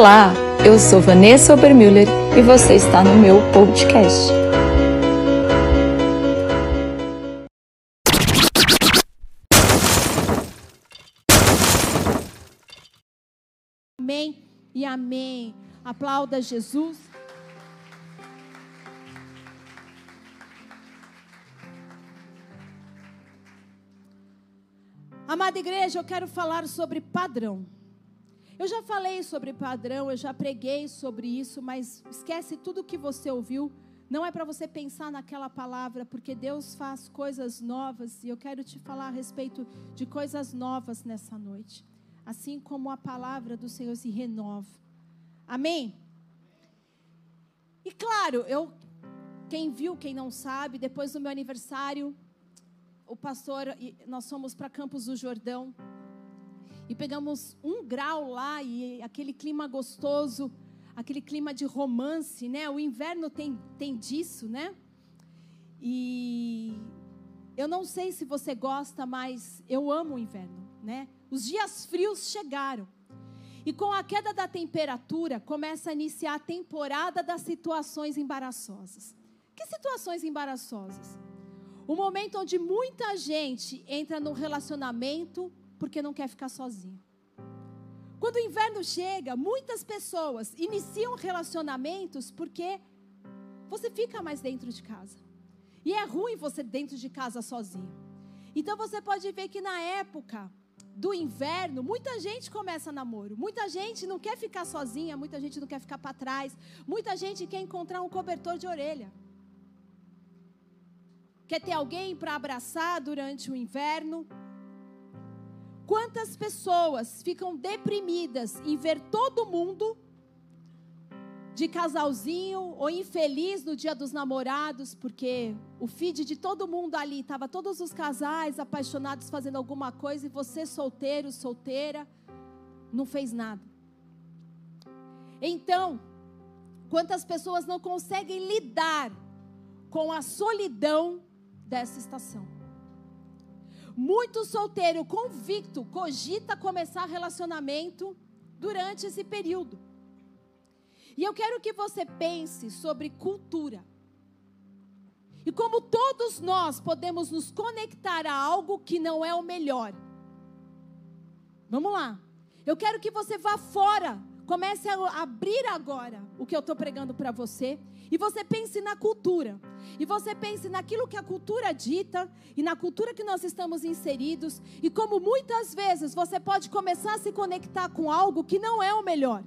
Olá, eu sou Vanessa Obermüller e você está no meu podcast. Amém e amém. Aplauda Jesus. Amada igreja, eu quero falar sobre padrão. Eu já falei sobre padrão, eu já preguei sobre isso, mas esquece tudo que você ouviu. Não é para você pensar naquela palavra, porque Deus faz coisas novas e eu quero te falar a respeito de coisas novas nessa noite. Assim como a palavra do Senhor se renova. Amém? E claro, eu quem viu, quem não sabe, depois do meu aniversário, o pastor, nós fomos para Campos do Jordão e pegamos um grau lá e aquele clima gostoso, aquele clima de romance, né? O inverno tem, tem disso, né? E eu não sei se você gosta, mas eu amo o inverno, né? Os dias frios chegaram. E com a queda da temperatura, começa a iniciar a temporada das situações embaraçosas. Que situações embaraçosas? O momento onde muita gente entra num relacionamento porque não quer ficar sozinho. Quando o inverno chega, muitas pessoas iniciam relacionamentos porque você fica mais dentro de casa. E é ruim você dentro de casa sozinho. Então você pode ver que na época do inverno, muita gente começa namoro. Muita gente não quer ficar sozinha, muita gente não quer ficar para trás. Muita gente quer encontrar um cobertor de orelha quer ter alguém para abraçar durante o inverno. Quantas pessoas ficam deprimidas em ver todo mundo de casalzinho ou infeliz no dia dos namorados, porque o feed de todo mundo ali estava todos os casais apaixonados fazendo alguma coisa e você solteiro, solteira, não fez nada. Então, quantas pessoas não conseguem lidar com a solidão dessa estação. Muito solteiro convicto cogita começar relacionamento durante esse período. E eu quero que você pense sobre cultura. E como todos nós podemos nos conectar a algo que não é o melhor. Vamos lá. Eu quero que você vá fora. Comece a abrir agora o que eu estou pregando para você e você pense na cultura. E você pense naquilo que a cultura dita e na cultura que nós estamos inseridos. E como muitas vezes você pode começar a se conectar com algo que não é o melhor.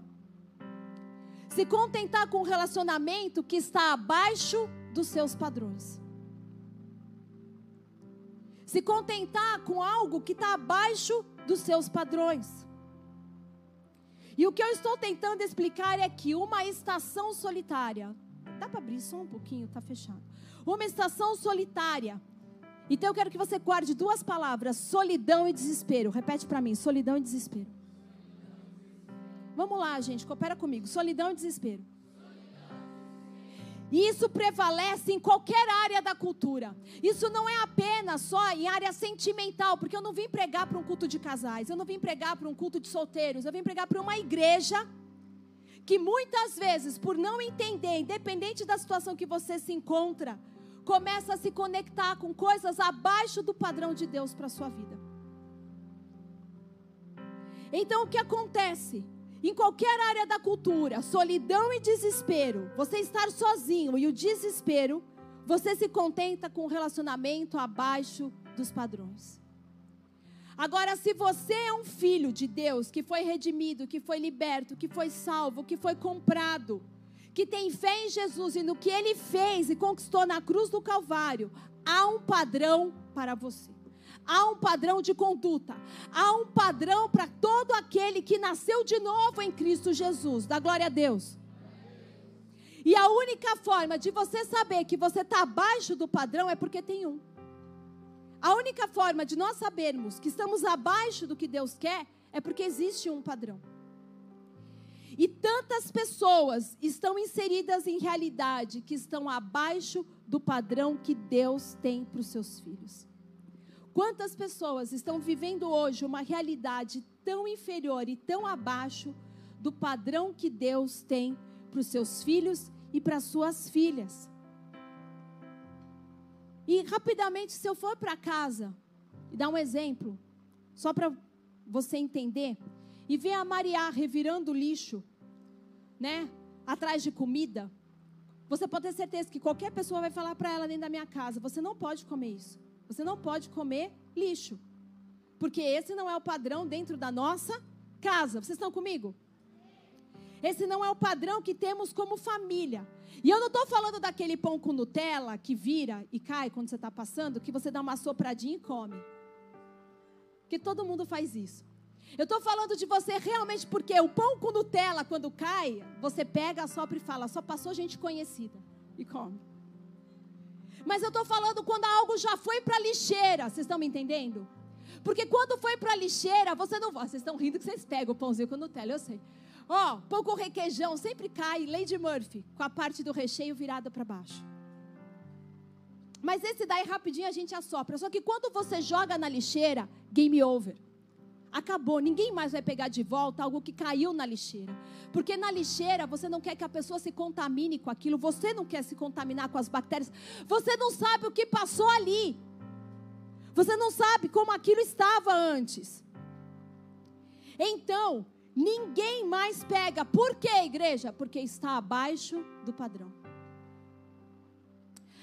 Se contentar com um relacionamento que está abaixo dos seus padrões. Se contentar com algo que está abaixo dos seus padrões. E o que eu estou tentando explicar é que uma estação solitária Dá para abrir só um pouquinho, está fechado. Uma estação solitária. Então eu quero que você guarde duas palavras: solidão e desespero. Repete para mim: solidão e desespero. Vamos lá, gente, coopera comigo. Solidão e desespero. E isso prevalece em qualquer área da cultura. Isso não é apenas só em área sentimental, porque eu não vim pregar para um culto de casais, eu não vim pregar para um culto de solteiros, eu vim pregar para uma igreja que muitas vezes, por não entender, independente da situação que você se encontra, começa a se conectar com coisas abaixo do padrão de Deus para sua vida. Então, o que acontece? Em qualquer área da cultura, solidão e desespero, você estar sozinho e o desespero, você se contenta com um relacionamento abaixo dos padrões. Agora, se você é um filho de Deus, que foi redimido, que foi liberto, que foi salvo, que foi comprado, que tem fé em Jesus e no que ele fez e conquistou na cruz do Calvário, há um padrão para você. Há um padrão de conduta. Há um padrão para todo aquele que nasceu de novo em Cristo Jesus. Dá glória a Deus. E a única forma de você saber que você está abaixo do padrão é porque tem um. A única forma de nós sabermos que estamos abaixo do que Deus quer é porque existe um padrão. E tantas pessoas estão inseridas em realidade que estão abaixo do padrão que Deus tem para os seus filhos. Quantas pessoas estão vivendo hoje uma realidade tão inferior e tão abaixo do padrão que Deus tem para os seus filhos e para suas filhas. E rapidamente, se eu for para casa e dar um exemplo, só para você entender, e ver a Maria revirando lixo, né, atrás de comida, você pode ter certeza que qualquer pessoa vai falar para ela dentro da minha casa: você não pode comer isso. Você não pode comer lixo. Porque esse não é o padrão dentro da nossa casa. Vocês estão comigo? Esse não é o padrão que temos como família. E eu não estou falando daquele pão com Nutella que vira e cai quando você está passando, que você dá uma sopradinha e come. Porque todo mundo faz isso. Eu estou falando de você realmente porque o pão com Nutella, quando cai, você pega, sopra e fala, só passou gente conhecida e come. Mas eu estou falando quando algo já foi para a lixeira, vocês estão me entendendo? Porque quando foi para a lixeira, você não. Vocês estão rindo que vocês pegam o pãozinho com Nutella, eu sei. Ó, oh, requeijão sempre cai, Lady Murphy, com a parte do recheio virada para baixo. Mas esse daí rapidinho a gente assopra. Só que quando você joga na lixeira, game over. Acabou, ninguém mais vai pegar de volta algo que caiu na lixeira. Porque na lixeira você não quer que a pessoa se contamine com aquilo, você não quer se contaminar com as bactérias, você não sabe o que passou ali. Você não sabe como aquilo estava antes. Então, ninguém mais pega. Por quê, igreja? Porque está abaixo do padrão.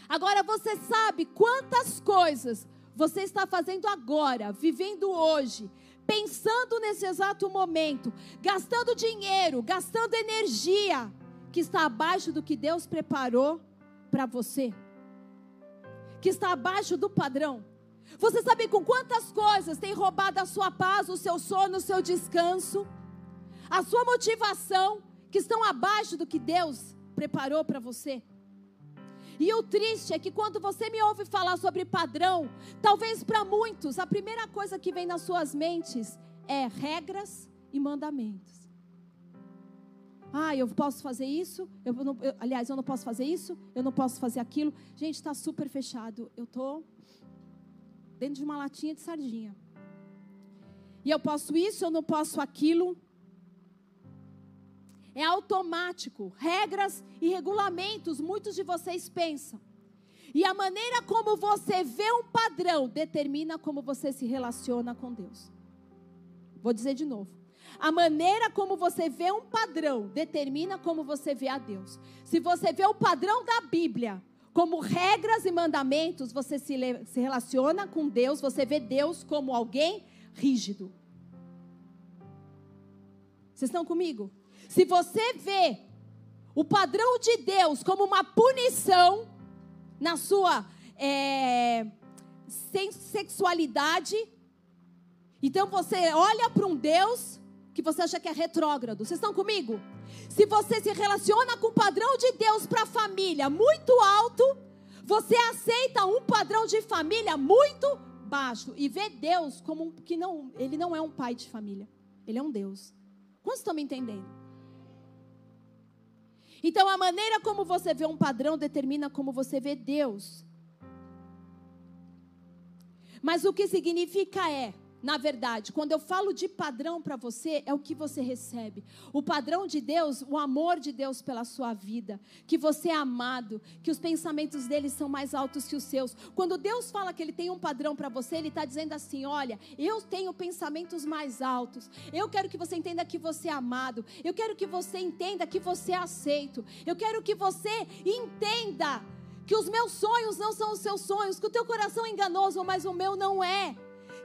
Agora você sabe quantas coisas você está fazendo agora, vivendo hoje, pensando nesse exato momento, gastando dinheiro, gastando energia, que está abaixo do que Deus preparou para você, que está abaixo do padrão. Você sabe com quantas coisas tem roubado a sua paz, o seu sono, o seu descanso, a sua motivação, que estão abaixo do que Deus preparou para você? E o triste é que quando você me ouve falar sobre padrão, talvez para muitos a primeira coisa que vem nas suas mentes é regras e mandamentos. Ah, eu posso fazer isso, eu não, eu, aliás, eu não posso fazer isso, eu não posso fazer aquilo. Gente, está super fechado. Eu estou dentro de uma latinha de sardinha. E eu posso isso, eu não posso aquilo. É automático. Regras e regulamentos, muitos de vocês pensam. E a maneira como você vê um padrão determina como você se relaciona com Deus. Vou dizer de novo. A maneira como você vê um padrão determina como você vê a Deus. Se você vê o padrão da Bíblia como regras e mandamentos, você se, se relaciona com Deus, você vê Deus como alguém rígido. Vocês estão comigo? Se você vê o padrão de Deus como uma punição na sua é, sexualidade, então você olha para um Deus que você acha que é retrógrado. Vocês estão comigo? Se você se relaciona com o padrão de Deus para a família muito alto, você aceita um padrão de família muito baixo e vê Deus como um, que não, ele não é um pai de família. Ele é um Deus. Quantos estão me entendendo? Então, a maneira como você vê um padrão determina como você vê Deus. Mas o que significa é, na verdade, quando eu falo de padrão para você, é o que você recebe. O padrão de Deus, o amor de Deus pela sua vida, que você é amado, que os pensamentos dele são mais altos que os seus. Quando Deus fala que ele tem um padrão para você, ele está dizendo assim: olha, eu tenho pensamentos mais altos. Eu quero que você entenda que você é amado. Eu quero que você entenda que você é aceito. Eu quero que você entenda que os meus sonhos não são os seus sonhos, que o teu coração é enganoso, mas o meu não é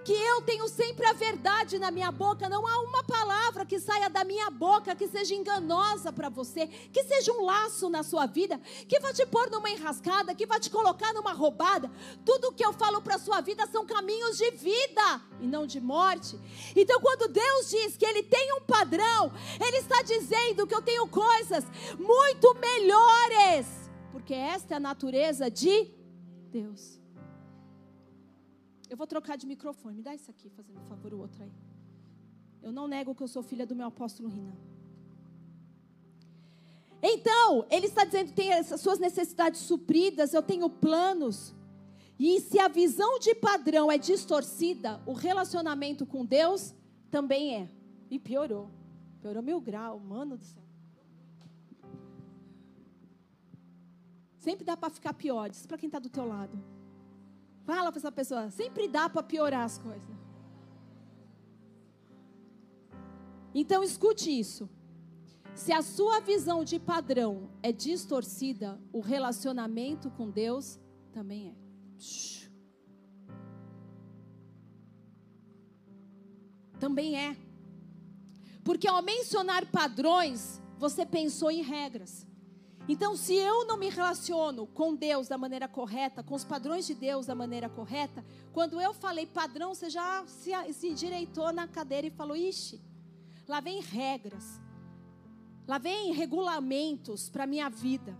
que eu tenho sempre a verdade na minha boca, não há uma palavra que saia da minha boca que seja enganosa para você, que seja um laço na sua vida, que vai te pôr numa enrascada, que vai te colocar numa roubada. Tudo que eu falo para sua vida são caminhos de vida e não de morte. Então, quando Deus diz que Ele tem um padrão, Ele está dizendo que eu tenho coisas muito melhores, porque esta é a natureza de Deus. Eu vou trocar de microfone. Me dá isso aqui, fazendo um favor, o outro aí. Eu não nego que eu sou filha do meu apóstolo Rina. Então, ele está dizendo: tem as suas necessidades supridas, eu tenho planos. E se a visão de padrão é distorcida, o relacionamento com Deus também é. E piorou. Piorou mil graus, mano do céu. Sempre dá para ficar pior. Diz para quem está do teu lado. Fala para essa pessoa. Sempre dá para piorar as coisas. Então escute isso. Se a sua visão de padrão é distorcida, o relacionamento com Deus também é. Também é. Porque ao mencionar padrões, você pensou em regras. Então, se eu não me relaciono com Deus da maneira correta, com os padrões de Deus da maneira correta, quando eu falei padrão, você já se, endireitou na cadeira e falou: ixi, lá vem regras, lá vem regulamentos para a minha vida.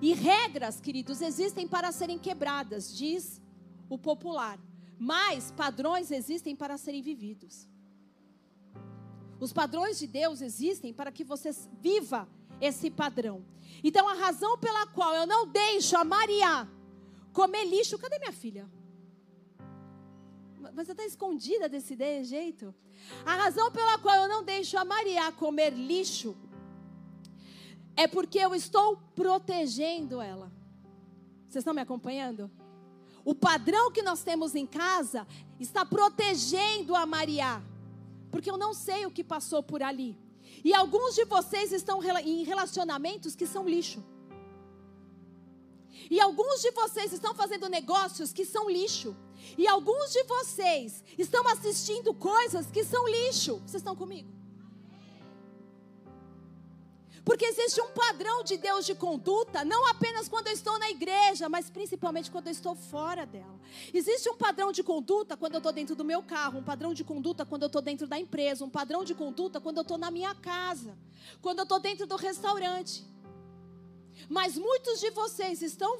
E regras, queridos, existem para serem quebradas, diz o popular, mas padrões existem para serem vividos. Os padrões de Deus existem para que você viva esse padrão. Então, a razão pela qual eu não deixo a Maria comer lixo. Cadê minha filha? Você está escondida desse jeito? A razão pela qual eu não deixo a Maria comer lixo é porque eu estou protegendo ela. Vocês estão me acompanhando? O padrão que nós temos em casa está protegendo a Maria, porque eu não sei o que passou por ali. E alguns de vocês estão em relacionamentos que são lixo. E alguns de vocês estão fazendo negócios que são lixo. E alguns de vocês estão assistindo coisas que são lixo. Vocês estão comigo? Porque existe um padrão de Deus de conduta, não apenas quando eu estou na igreja, mas principalmente quando eu estou fora dela. Existe um padrão de conduta quando eu estou dentro do meu carro, um padrão de conduta quando eu estou dentro da empresa, um padrão de conduta quando eu estou na minha casa, quando eu estou dentro do restaurante. Mas muitos de vocês estão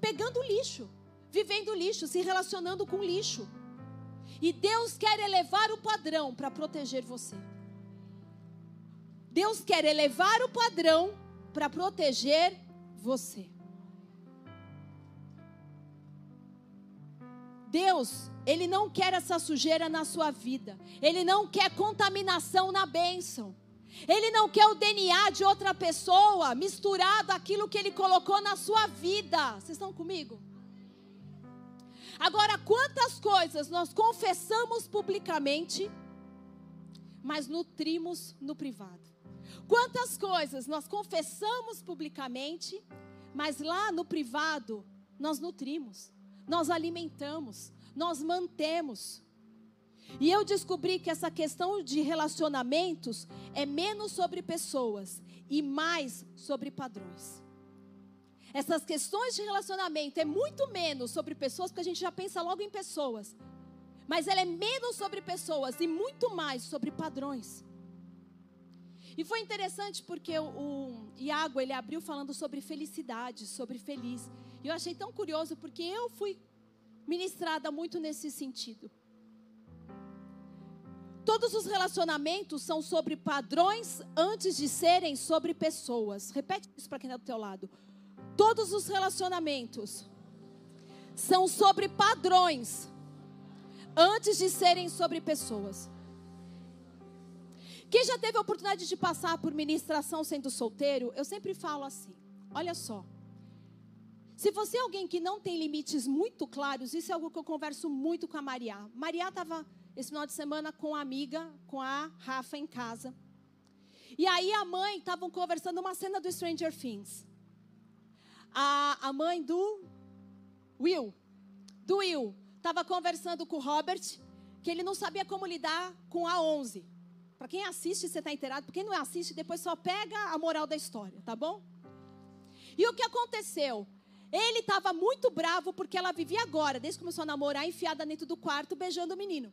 pegando lixo, vivendo lixo, se relacionando com lixo. E Deus quer elevar o padrão para proteger você. Deus quer elevar o padrão para proteger você. Deus, Ele não quer essa sujeira na sua vida. Ele não quer contaminação na bênção. Ele não quer o DNA de outra pessoa misturado aquilo que Ele colocou na sua vida. Vocês estão comigo? Agora, quantas coisas nós confessamos publicamente, mas nutrimos no privado? Quantas coisas nós confessamos publicamente, mas lá no privado nós nutrimos, nós alimentamos, nós mantemos. E eu descobri que essa questão de relacionamentos é menos sobre pessoas e mais sobre padrões. Essas questões de relacionamento é muito menos sobre pessoas, porque a gente já pensa logo em pessoas. Mas ela é menos sobre pessoas e muito mais sobre padrões. E foi interessante porque o, Iago ele abriu falando sobre felicidade, sobre feliz. E eu achei tão curioso porque eu fui ministrada muito nesse sentido. Todos os relacionamentos são sobre padrões antes de serem sobre pessoas. Repete isso para quem está do teu lado. Todos os relacionamentos são sobre padrões antes de serem sobre pessoas. Quem já teve a oportunidade de passar por ministração sendo solteiro, eu sempre falo assim: olha só. Se você é alguém que não tem limites muito claros, isso é algo que eu converso muito com a Maria. Maria estava esse final de semana com a amiga, com a Rafa em casa. E aí a mãe estavam conversando uma cena do Stranger Things. A, a mãe do Will, do Will, estava conversando com o Robert, que ele não sabia como lidar com a 11. Para quem assiste, você está inteirado. Para quem não assiste, depois só pega a moral da história, tá bom? E o que aconteceu? Ele estava muito bravo porque ela vivia agora, desde que começou a namorar, enfiada dentro do quarto, beijando o menino.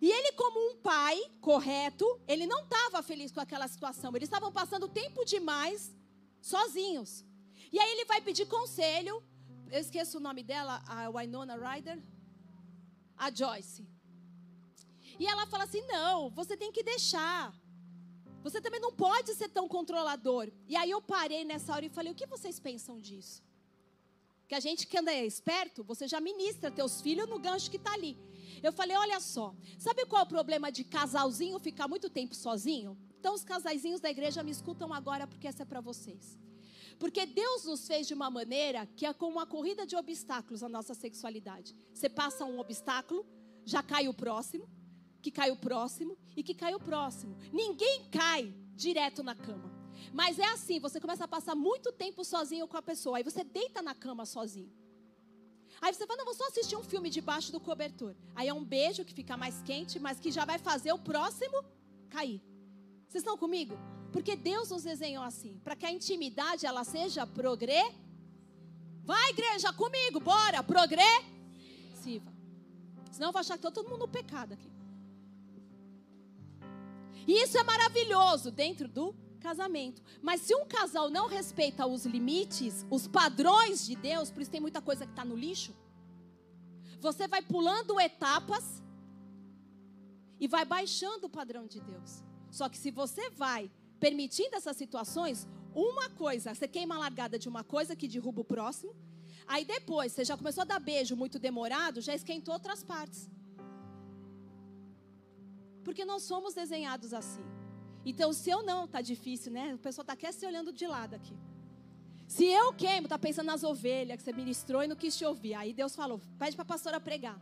E ele, como um pai correto, ele não estava feliz com aquela situação. Eles estavam passando tempo demais sozinhos. E aí ele vai pedir conselho. Eu esqueço o nome dela, a Winona Ryder. A Joyce. E ela fala assim: não, você tem que deixar. Você também não pode ser tão controlador. E aí eu parei nessa hora e falei: o que vocês pensam disso? Que a gente que anda esperto, você já ministra teus filhos no gancho que está ali. Eu falei: olha só, sabe qual é o problema de casalzinho ficar muito tempo sozinho? Então, os casaizinhos da igreja me escutam agora, porque essa é para vocês. Porque Deus nos fez de uma maneira que é como uma corrida de obstáculos na nossa sexualidade. Você passa um obstáculo, já cai o próximo, que cai o próximo e que cai o próximo. Ninguém cai direto na cama. Mas é assim, você começa a passar muito tempo sozinho com a pessoa, aí você deita na cama sozinho. Aí você fala, não, vou só assistir um filme debaixo do cobertor. Aí é um beijo que fica mais quente, mas que já vai fazer o próximo cair. Vocês estão comigo? Porque Deus nos desenhou assim, para que a intimidade ela seja progre. Vai, igreja, comigo, bora, progressiva. Senão eu vou achar que está todo mundo no pecado aqui. E isso é maravilhoso dentro do casamento. Mas se um casal não respeita os limites, os padrões de Deus, por isso tem muita coisa que está no lixo, você vai pulando etapas e vai baixando o padrão de Deus. Só que se você vai permitindo essas situações, uma coisa, você queima a largada de uma coisa que derruba o próximo, aí depois você já começou a dar beijo muito demorado, já esquentou outras partes. Porque nós somos desenhados assim. Então, se eu não, tá difícil, né? O pessoal tá até se olhando de lado aqui. Se eu queimo, tá pensando nas ovelhas que você ministrou e não quis te ouvir. Aí Deus falou: pede para a pastora pregar.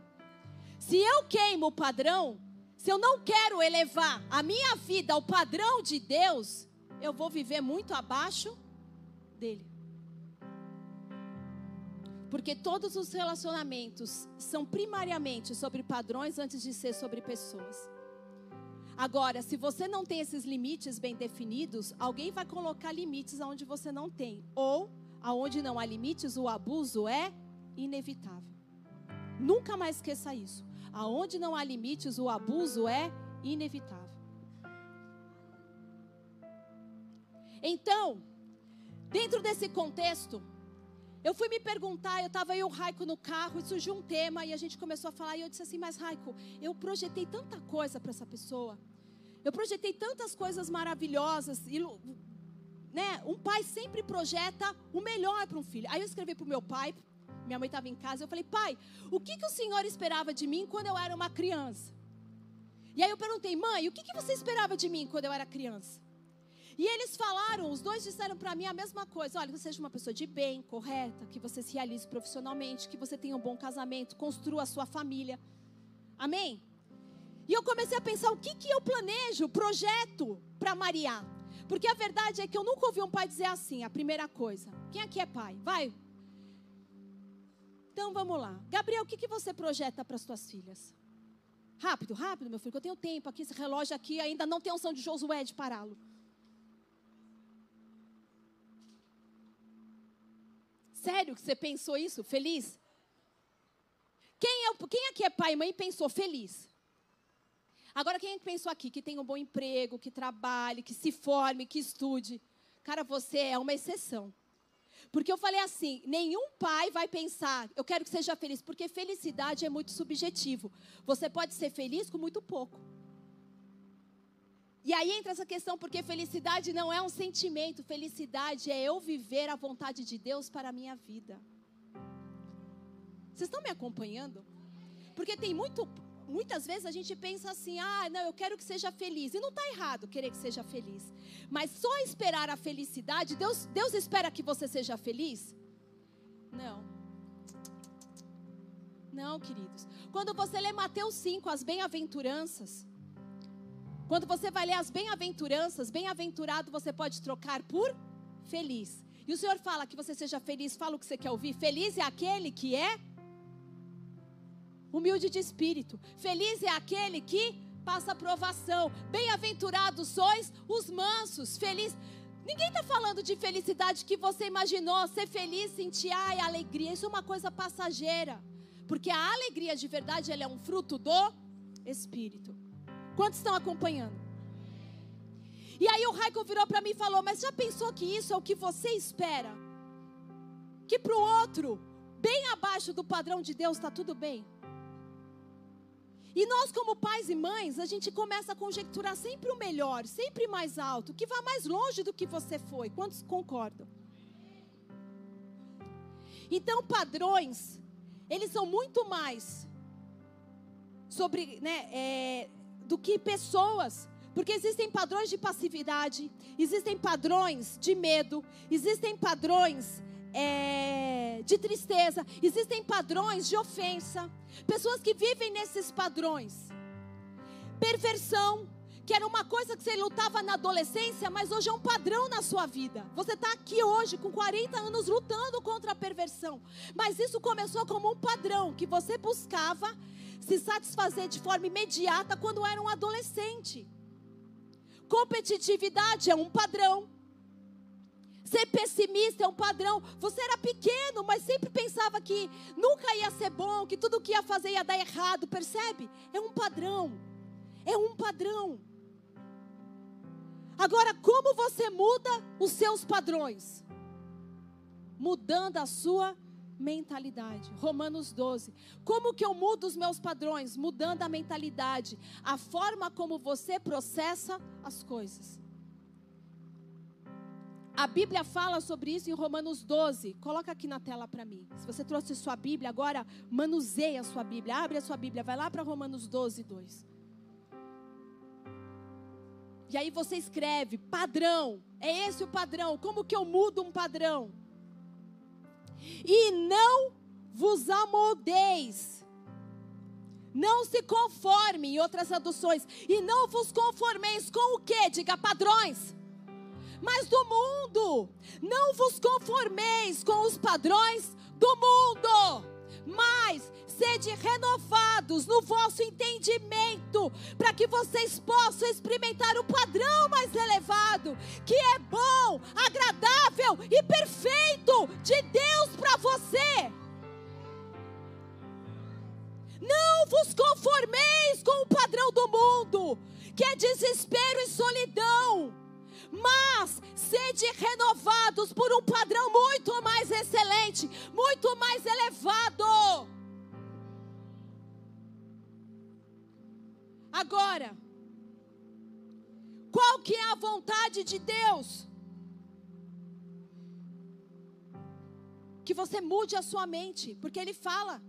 Se eu queimo o padrão, se eu não quero elevar a minha vida ao padrão de Deus, eu vou viver muito abaixo dele. Porque todos os relacionamentos são primariamente sobre padrões antes de ser sobre pessoas. Agora, se você não tem esses limites bem definidos, alguém vai colocar limites aonde você não tem. Ou, aonde não há limites, o abuso é inevitável. Nunca mais esqueça isso. Aonde não há limites, o abuso é inevitável. Então, dentro desse contexto, eu fui me perguntar, eu estava aí o Raico no carro e surgiu um tema e a gente começou a falar e eu disse assim, mas Raico, eu projetei tanta coisa para essa pessoa. Eu projetei tantas coisas maravilhosas. Né, um pai sempre projeta o melhor para um filho. Aí eu escrevi para o meu pai, minha mãe estava em casa, eu falei, pai, o que, que o senhor esperava de mim quando eu era uma criança? E aí eu perguntei, mãe, o que, que você esperava de mim quando eu era criança? E eles falaram, os dois disseram para mim a mesma coisa: olha, que você seja uma pessoa de bem, correta, que você se realize profissionalmente, que você tenha um bom casamento, construa a sua família. Amém? E eu comecei a pensar o que, que eu planejo, projeto para Maria. Porque a verdade é que eu nunca ouvi um pai dizer assim, a primeira coisa. Quem aqui é pai? Vai. Então vamos lá. Gabriel, o que, que você projeta para as suas filhas? Rápido, rápido, meu filho, que eu tenho tempo aqui, esse relógio aqui ainda não tem unção de Josué de pará-lo. Sério que você pensou isso? Feliz? Quem, é, quem aqui é pai e mãe pensou feliz? Agora, quem é pensou aqui que tem um bom emprego, que trabalhe, que se forme, que estude? Cara, você é uma exceção. Porque eu falei assim: nenhum pai vai pensar, eu quero que seja feliz, porque felicidade é muito subjetivo. Você pode ser feliz com muito pouco. E aí entra essa questão, porque felicidade não é um sentimento, felicidade é eu viver a vontade de Deus para a minha vida. Vocês estão me acompanhando? Porque tem muito, muitas vezes a gente pensa assim: ah, não, eu quero que seja feliz. E não está errado querer que seja feliz. Mas só esperar a felicidade, Deus, Deus espera que você seja feliz? Não. Não, queridos. Quando você lê Mateus 5, as bem-aventuranças. Quando você vai ler as bem-aventuranças, bem-aventurado você pode trocar por feliz. E o Senhor fala que você seja feliz, fala o que você quer ouvir. Feliz é aquele que é humilde de espírito. Feliz é aquele que passa provação. Bem-aventurados sois os mansos. Feliz. Ninguém está falando de felicidade que você imaginou. Ser feliz, sentir ai, alegria. Isso é uma coisa passageira. Porque a alegria de verdade ela é um fruto do Espírito. Quantos estão acompanhando? E aí o Raico virou para mim e falou: Mas já pensou que isso é o que você espera? Que para o outro, bem abaixo do padrão de Deus, está tudo bem? E nós, como pais e mães, a gente começa a conjecturar sempre o melhor, sempre mais alto, que vá mais longe do que você foi. Quantos concordam? Então, padrões, eles são muito mais sobre, né, é, do que pessoas. Porque existem padrões de passividade, existem padrões de medo, existem padrões é, de tristeza, existem padrões de ofensa. Pessoas que vivem nesses padrões. Perversão, que era uma coisa que você lutava na adolescência, mas hoje é um padrão na sua vida. Você está aqui hoje com 40 anos lutando contra a perversão. Mas isso começou como um padrão que você buscava se satisfazer de forma imediata quando era um adolescente. Competitividade é um padrão. Ser pessimista é um padrão. Você era pequeno, mas sempre pensava que nunca ia ser bom, que tudo que ia fazer ia dar errado, percebe? É um padrão. É um padrão. Agora, como você muda os seus padrões? Mudando a sua mentalidade. Romanos 12. Como que eu mudo os meus padrões? Mudando a mentalidade, a forma como você processa as coisas. A Bíblia fala sobre isso em Romanos 12. Coloca aqui na tela para mim. Se você trouxe sua Bíblia, agora manuseia a sua Bíblia. Abre a sua Bíblia, vai lá para Romanos 12, 2. E aí você escreve padrão. É esse o padrão. Como que eu mudo um padrão? E não vos amoldeis. Não se conforme, em outras traduções. E não vos conformeis com o que? Diga padrões. Mas do mundo. Não vos conformeis com os padrões do mundo. Mas sede renovados no vosso entendimento, para que vocês possam experimentar o padrão mais elevado, que é bom, agradável e perfeito de Deus para você. Não vos conformeis com o padrão do mundo, que é desespero e solidão, mas sede renovados por um padrão muito mais excelente, muito mais elevado. Agora, qual que é a vontade de Deus? Que você mude a sua mente, porque Ele fala.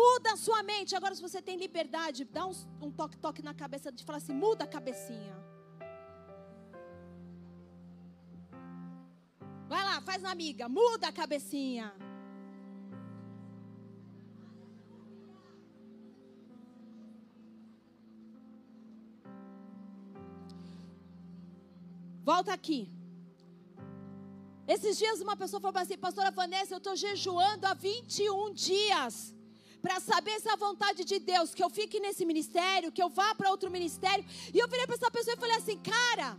Muda a sua mente. Agora, se você tem liberdade, dá um toque-toque na cabeça de falar assim: muda a cabecinha. Vai lá, faz uma amiga, muda a cabecinha. Volta aqui. Esses dias uma pessoa falou assim, pastora Vanessa, eu estou jejuando há 21 dias para saber se é a vontade de Deus que eu fique nesse ministério, que eu vá para outro ministério. E eu virei para essa pessoa e falei assim, cara,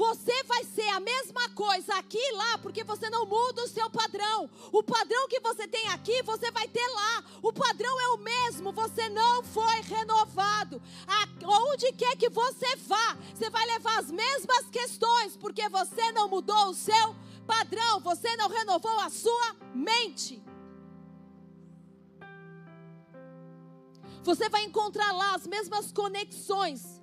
você vai ser a mesma coisa aqui e lá, porque você não muda o seu padrão. O padrão que você tem aqui, você vai ter lá. O padrão é o mesmo, você não foi renovado. Aonde quer que você vá, você vai levar as mesmas questões, porque você não mudou o seu padrão, você não renovou a sua mente. Você vai encontrar lá as mesmas conexões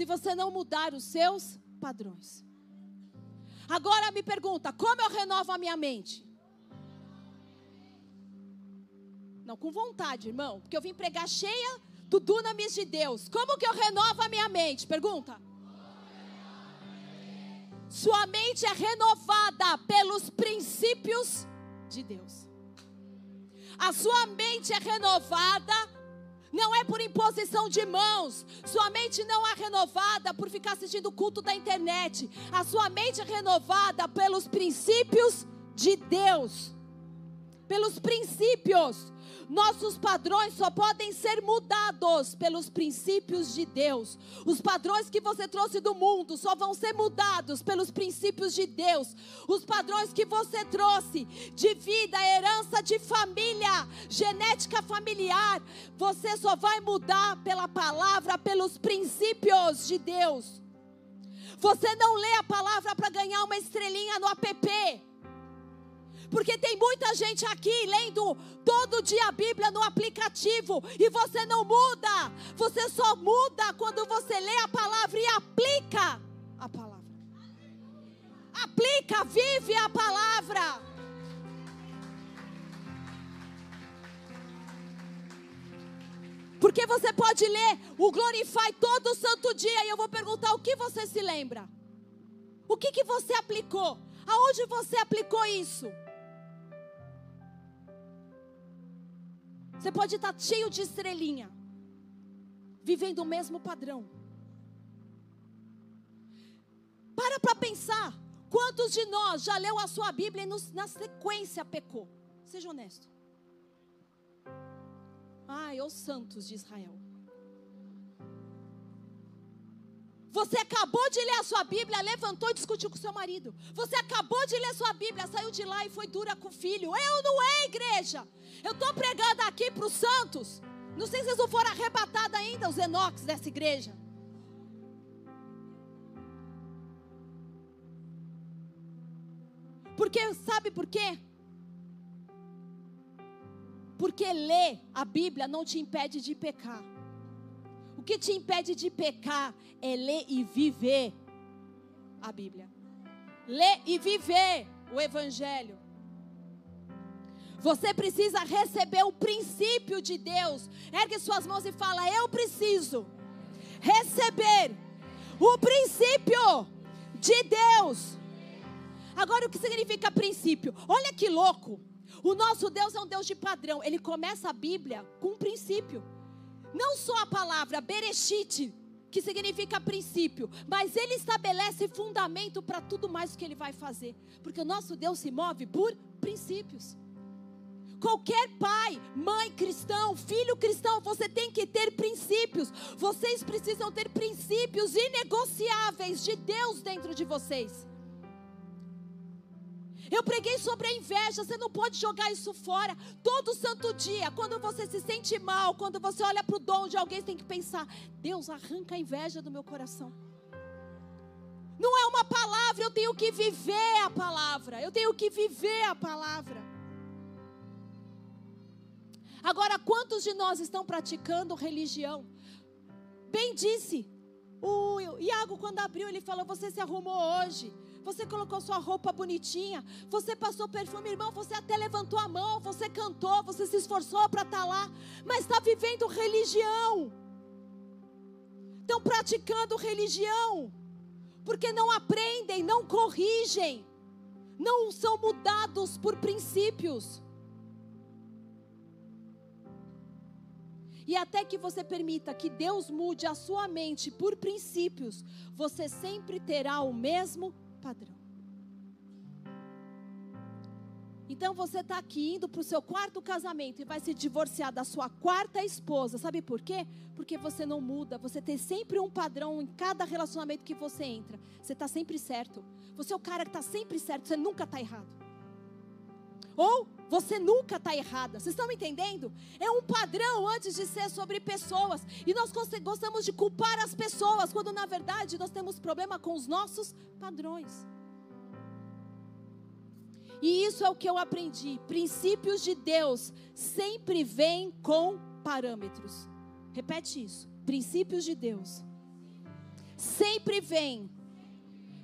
se você não mudar os seus padrões. Agora me pergunta: como eu renovo a minha mente? Não, com vontade, irmão, porque eu vim pregar cheia do dunamis de Deus. Como que eu renovo a minha mente? Pergunta. Sua mente é renovada pelos princípios de Deus. A sua mente é renovada não é por imposição de mãos. Sua mente não é renovada por ficar assistindo o culto da internet. A sua mente é renovada pelos princípios de Deus. Pelos princípios. Nossos padrões só podem ser mudados pelos princípios de Deus. Os padrões que você trouxe do mundo só vão ser mudados pelos princípios de Deus. Os padrões que você trouxe de vida, herança de família, genética familiar, você só vai mudar pela palavra, pelos princípios de Deus. Você não lê a palavra para ganhar uma estrelinha no app. Porque tem muita gente aqui lendo todo dia a Bíblia no aplicativo e você não muda. Você só muda quando você lê a palavra e aplica a palavra. Aplica, vive a palavra. Porque você pode ler o Glorify todo santo dia e eu vou perguntar o que você se lembra. O que, que você aplicou? Aonde você aplicou isso? Você pode estar cheio de estrelinha, vivendo o mesmo padrão. Para para pensar. Quantos de nós já leu a sua Bíblia e nos, na sequência pecou? Seja honesto. Ai, os santos de Israel. Você acabou de ler a sua Bíblia, levantou e discutiu com seu marido. Você acabou de ler a sua Bíblia, saiu de lá e foi dura com o filho. Eu não é igreja. Eu estou pregando aqui para os santos. Não sei se eles não foram arrebatados ainda, os enoques dessa igreja. Porque, sabe por quê? Porque ler a Bíblia não te impede de pecar. O que te impede de pecar é ler e viver a Bíblia. Ler e viver o Evangelho. Você precisa receber o princípio de Deus. Ergue suas mãos e fala: Eu preciso receber o princípio de Deus. Agora, o que significa princípio? Olha que louco. O nosso Deus é um Deus de padrão. Ele começa a Bíblia com um princípio. Não só a palavra Bereshit, que significa princípio, mas ele estabelece fundamento para tudo mais que ele vai fazer. Porque o nosso Deus se move por princípios. Qualquer pai, mãe cristão, filho cristão, você tem que ter princípios. Vocês precisam ter princípios inegociáveis de Deus dentro de vocês. Eu preguei sobre a inveja, você não pode jogar isso fora. Todo santo dia, quando você se sente mal, quando você olha para o dom de alguém, você tem que pensar: Deus, arranca a inveja do meu coração. Não é uma palavra, eu tenho que viver a palavra. Eu tenho que viver a palavra. Agora, quantos de nós estão praticando religião? Bem disse o Iago, quando abriu, ele falou: Você se arrumou hoje. Você colocou sua roupa bonitinha. Você passou perfume, irmão. Você até levantou a mão. Você cantou. Você se esforçou para estar tá lá. Mas está vivendo religião. Estão praticando religião. Porque não aprendem, não corrigem. Não são mudados por princípios. E até que você permita que Deus mude a sua mente por princípios, você sempre terá o mesmo padrão. Então você está aqui indo para o seu quarto casamento e vai se divorciar da sua quarta esposa. Sabe por quê? Porque você não muda. Você tem sempre um padrão em cada relacionamento que você entra. Você está sempre certo. Você é o cara que está sempre certo. Você nunca está errado. Ou você nunca está errada. Vocês estão me entendendo? É um padrão antes de ser sobre pessoas. E nós gostamos de culpar as pessoas, quando na verdade nós temos problema com os nossos padrões. E isso é o que eu aprendi. Princípios de Deus sempre vêm com parâmetros. Repete isso. Princípios de Deus sempre vêm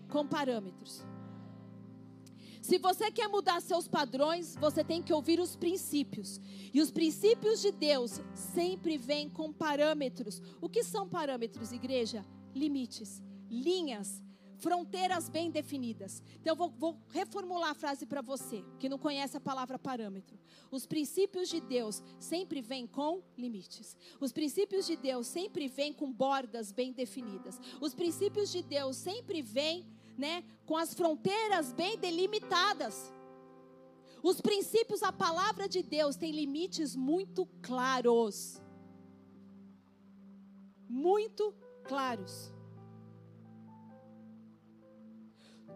com parâmetros. Se você quer mudar seus padrões, você tem que ouvir os princípios. E os princípios de Deus sempre vêm com parâmetros. O que são parâmetros, igreja? Limites, linhas, fronteiras bem definidas. Então, eu vou, vou reformular a frase para você, que não conhece a palavra parâmetro. Os princípios de Deus sempre vêm com limites. Os princípios de Deus sempre vêm com bordas bem definidas. Os princípios de Deus sempre vêm, né, com as fronteiras bem delimitadas. Os princípios, a palavra de Deus tem limites muito claros. Muito claros.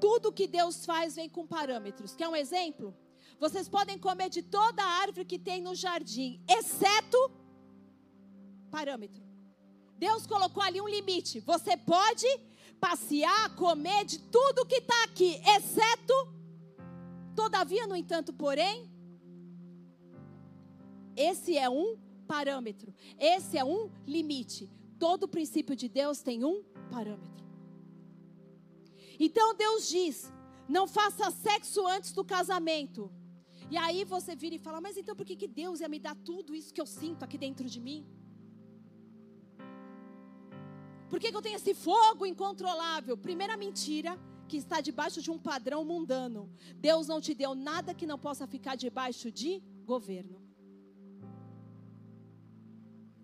Tudo que Deus faz vem com parâmetros. Quer um exemplo? Vocês podem comer de toda a árvore que tem no jardim, exceto parâmetro. Deus colocou ali um limite. Você pode passear, comer de tudo que está aqui, exceto, todavia, no entanto, porém, esse é um parâmetro, esse é um limite. Todo princípio de Deus tem um parâmetro. Então Deus diz: não faça sexo antes do casamento. E aí você vira e fala: mas então por que, que Deus ia me dar tudo isso que eu sinto aqui dentro de mim? Por que, que eu tenho esse fogo incontrolável? Primeira mentira que está debaixo de um padrão mundano. Deus não te deu nada que não possa ficar debaixo de governo.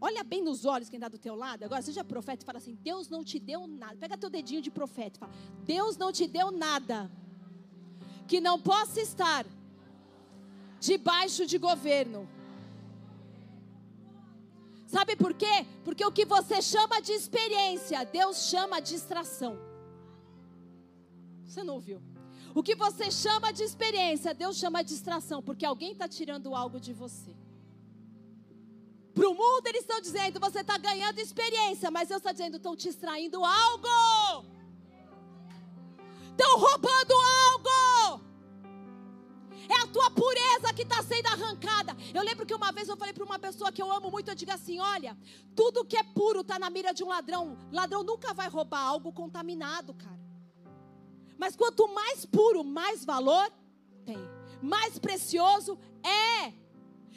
Olha bem nos olhos quem está do teu lado. Agora, seja profeta e fala assim: Deus não te deu nada. Pega teu dedinho de profeta e fala: Deus não te deu nada que não possa estar debaixo de governo. Sabe por quê? Porque o que você chama de experiência, Deus chama de distração. Você não ouviu? O que você chama de experiência, Deus chama de distração, porque alguém está tirando algo de você. Para o mundo eles estão dizendo, você está ganhando experiência, mas Deus está dizendo, estão te extraindo algo. Estão roubando algo. É a tua pureza que está sendo arrancada. Eu lembro que uma vez eu falei para uma pessoa que eu amo muito, eu digo assim: olha, tudo que é puro está na mira de um ladrão. Ladrão nunca vai roubar algo contaminado, cara. Mas quanto mais puro, mais valor tem. Mais precioso é.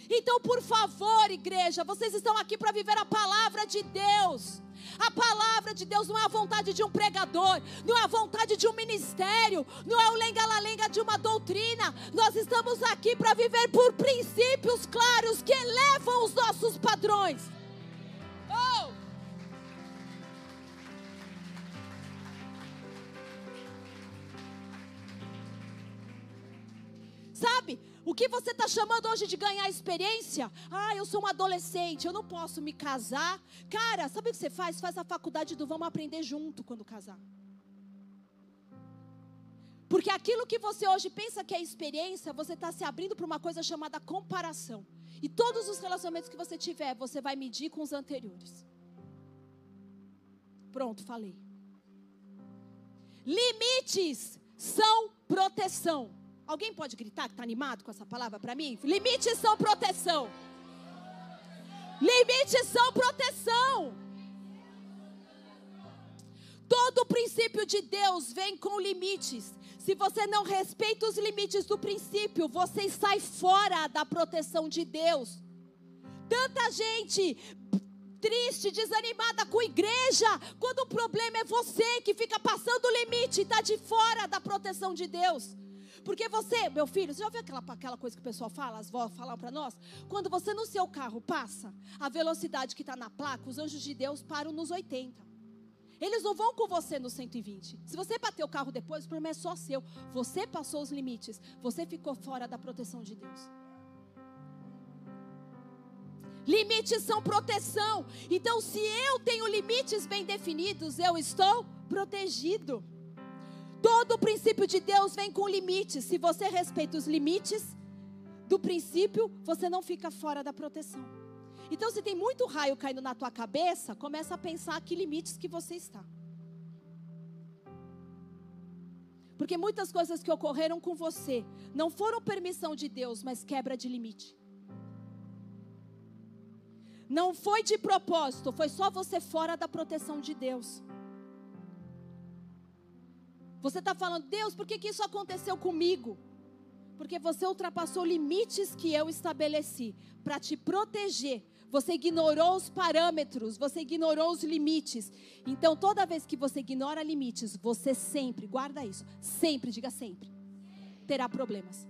Então, por favor, igreja, vocês estão aqui para viver a palavra de Deus. A palavra de Deus não é a vontade de um pregador, não é a vontade de um ministério, não é o lenga-lenga de uma doutrina. Nós estamos aqui para viver por princípios claros que elevam os nossos padrões. O que você está chamando hoje de ganhar experiência? Ah, eu sou um adolescente, eu não posso me casar. Cara, sabe o que você faz? Faz a faculdade do vamos aprender junto quando casar. Porque aquilo que você hoje pensa que é experiência, você está se abrindo para uma coisa chamada comparação. E todos os relacionamentos que você tiver, você vai medir com os anteriores. Pronto, falei. Limites são proteção. Alguém pode gritar que está animado com essa palavra para mim? Limites são proteção. Limites são proteção. Todo princípio de Deus vem com limites. Se você não respeita os limites do princípio, você sai fora da proteção de Deus. Tanta gente triste, desanimada com igreja, quando o problema é você que fica passando o limite e está de fora da proteção de Deus. Porque você, meu filho, você já viu aquela, aquela coisa que o pessoal fala, as vós falam para nós? Quando você no seu carro passa, a velocidade que está na placa, os anjos de Deus param nos 80. Eles não vão com você no 120. Se você bater o carro depois, o problema é só seu. Você passou os limites. Você ficou fora da proteção de Deus. Limites são proteção. Então, se eu tenho limites bem definidos, eu estou protegido. Todo o princípio de Deus vem com limites. Se você respeita os limites do princípio, você não fica fora da proteção. Então, se tem muito raio caindo na tua cabeça, começa a pensar que limites que você está. Porque muitas coisas que ocorreram com você não foram permissão de Deus, mas quebra de limite. Não foi de propósito, foi só você fora da proteção de Deus. Você está falando, Deus, por que, que isso aconteceu comigo? Porque você ultrapassou limites que eu estabeleci para te proteger. Você ignorou os parâmetros, você ignorou os limites. Então, toda vez que você ignora limites, você sempre, guarda isso, sempre, diga sempre, terá problemas.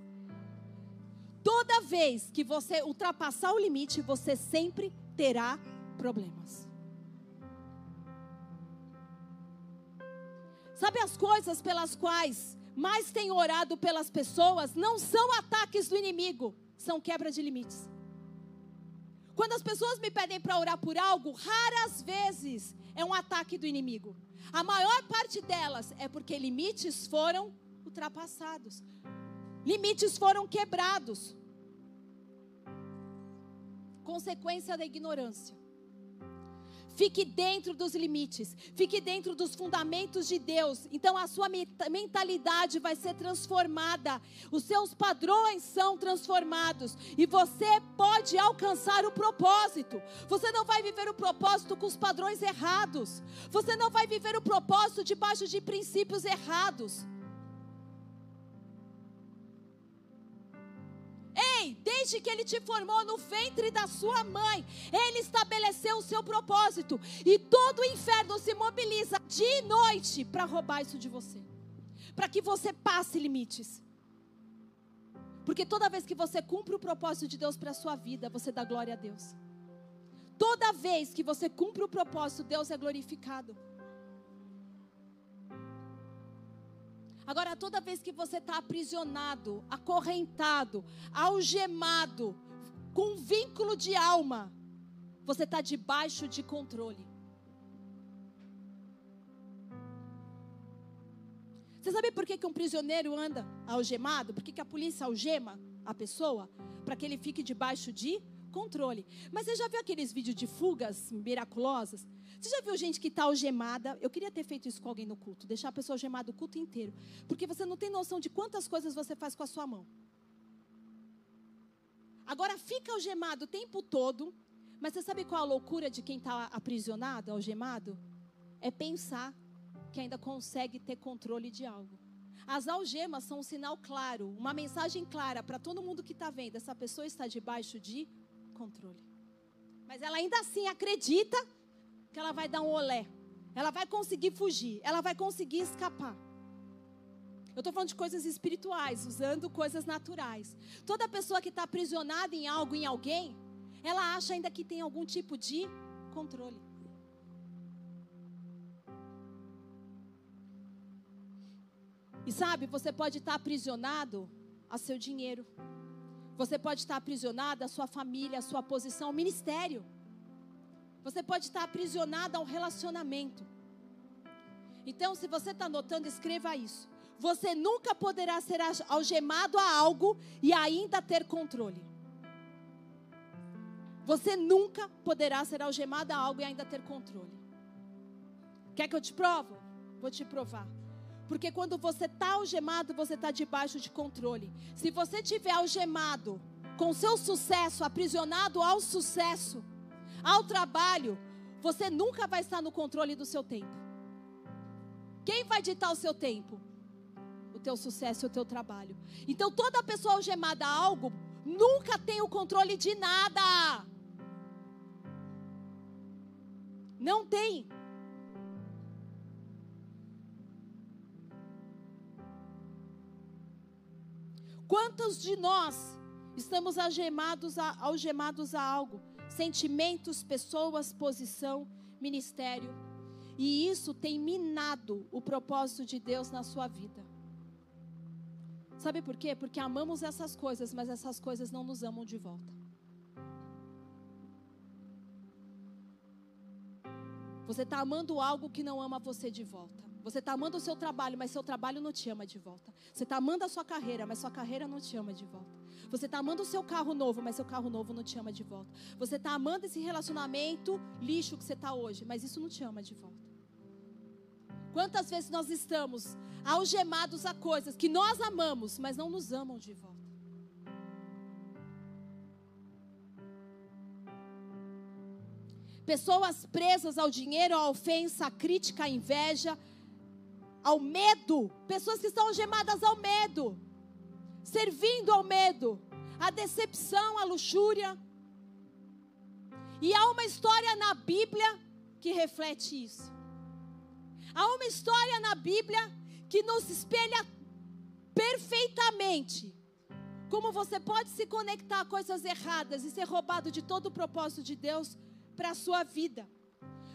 Toda vez que você ultrapassar o limite, você sempre terá problemas. Sabe as coisas pelas quais mais tenho orado pelas pessoas não são ataques do inimigo, são quebra de limites. Quando as pessoas me pedem para orar por algo, raras vezes é um ataque do inimigo. A maior parte delas é porque limites foram ultrapassados. Limites foram quebrados. Consequência da ignorância. Fique dentro dos limites, fique dentro dos fundamentos de Deus. Então a sua mentalidade vai ser transformada, os seus padrões são transformados e você pode alcançar o propósito. Você não vai viver o propósito com os padrões errados. Você não vai viver o propósito debaixo de princípios errados. Desde que ele te formou no ventre da sua mãe, ele estabeleceu o seu propósito. E todo o inferno se mobiliza de noite para roubar isso de você. Para que você passe limites. Porque toda vez que você cumpre o propósito de Deus para a sua vida, você dá glória a Deus. Toda vez que você cumpre o propósito, Deus é glorificado. Agora, toda vez que você está aprisionado, acorrentado, algemado, com vínculo de alma, você está debaixo de controle. Você sabe por que, que um prisioneiro anda algemado? Por que, que a polícia algema a pessoa? Para que ele fique debaixo de controle. Mas você já viu aqueles vídeos de fugas miraculosas? Você já viu gente que está algemada? Eu queria ter feito isso com alguém no culto, deixar a pessoa algemada o culto inteiro. Porque você não tem noção de quantas coisas você faz com a sua mão. Agora fica algemado o tempo todo, mas você sabe qual a loucura de quem está aprisionado, algemado? É pensar que ainda consegue ter controle de algo. As algemas são um sinal claro, uma mensagem clara para todo mundo que está vendo. Essa pessoa está debaixo de controle. Mas ela ainda assim acredita que ela vai dar um olé. Ela vai conseguir fugir. Ela vai conseguir escapar. Eu estou falando de coisas espirituais, usando coisas naturais. Toda pessoa que está aprisionada em algo, em alguém, ela acha ainda que tem algum tipo de controle. E sabe, você pode estar tá aprisionado a seu dinheiro. Você pode estar aprisionada à sua família, à sua posição, ao ministério. Você pode estar aprisionada a um relacionamento. Então, se você está anotando, escreva isso. Você nunca poderá ser algemado a algo e ainda ter controle. Você nunca poderá ser algemado a algo e ainda ter controle. Quer que eu te provo? Vou te provar. Porque quando você está algemado, você está debaixo de controle. Se você tiver algemado com seu sucesso, aprisionado ao sucesso, ao trabalho, você nunca vai estar no controle do seu tempo. Quem vai ditar o seu tempo? O teu sucesso e o teu trabalho. Então toda pessoa algemada a algo nunca tem o controle de nada. Não tem. Quantos de nós estamos algemados a, algemados a algo? Sentimentos, pessoas, posição, ministério. E isso tem minado o propósito de Deus na sua vida. Sabe por quê? Porque amamos essas coisas, mas essas coisas não nos amam de volta. Você está amando algo que não ama você de volta. Você está amando o seu trabalho, mas seu trabalho não te ama de volta. Você está amando a sua carreira, mas sua carreira não te ama de volta. Você está amando o seu carro novo, mas seu carro novo não te ama de volta. Você está amando esse relacionamento lixo que você está hoje, mas isso não te ama de volta. Quantas vezes nós estamos algemados a coisas que nós amamos, mas não nos amam de volta? Pessoas presas ao dinheiro, à ofensa, à crítica, à inveja, ao medo, pessoas que estão algemadas ao medo, servindo ao medo, à decepção, à luxúria. E há uma história na Bíblia que reflete isso. Há uma história na Bíblia que nos espelha perfeitamente como você pode se conectar a coisas erradas e ser roubado de todo o propósito de Deus para a sua vida.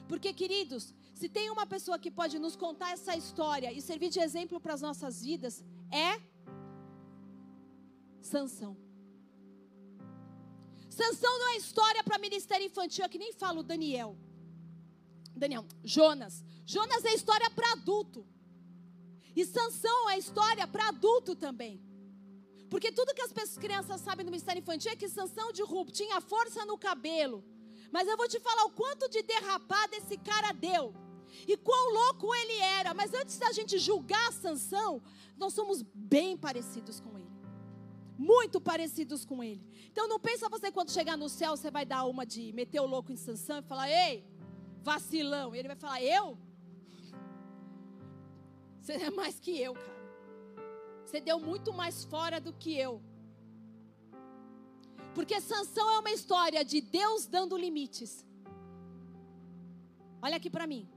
Porque, queridos, se tem uma pessoa que pode nos contar essa história e servir de exemplo para as nossas vidas, é Sansão. Sansão não é história para ministério infantil, é que nem falo Daniel. Daniel, Jonas. Jonas é história para adulto. E Sansão é história para adulto também. Porque tudo que as crianças sabem do ministério infantil é que Sansão de Rubo tinha força no cabelo. Mas eu vou te falar o quanto de derrapada esse cara deu e quão louco ele era. Mas antes da gente julgar Sansão, nós somos bem parecidos com ele. Muito parecidos com ele. Então não pensa você quando chegar no céu, você vai dar uma de meter o louco em Sansão e falar: "Ei, vacilão". E ele vai falar: "Eu? Você é mais que eu, cara. Você deu muito mais fora do que eu. Porque Sansão é uma história de Deus dando limites. Olha aqui para mim.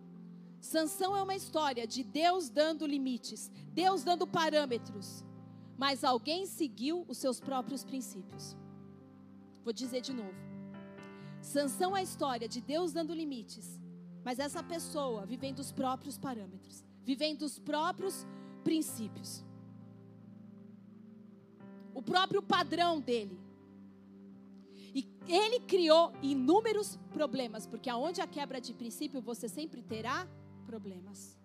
Sansão é uma história de Deus dando limites, Deus dando parâmetros, mas alguém seguiu os seus próprios princípios. Vou dizer de novo. Sansão é a história de Deus dando limites, mas essa pessoa vivendo os próprios parâmetros, vivendo os próprios princípios. O próprio padrão dele. E ele criou inúmeros problemas, porque aonde a quebra de princípio você sempre terá problemas.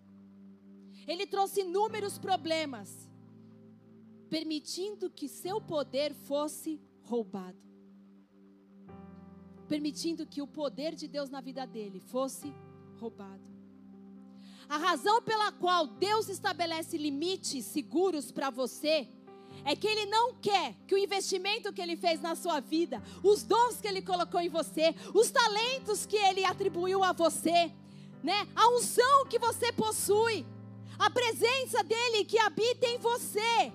Ele trouxe inúmeros problemas, permitindo que seu poder fosse roubado. Permitindo que o poder de Deus na vida dele fosse roubado. A razão pela qual Deus estabelece limites seguros para você é que Ele não quer que o investimento que Ele fez na sua vida, os dons que Ele colocou em você, os talentos que Ele atribuiu a você, né? A unção que você possui, a presença dele que habita em você,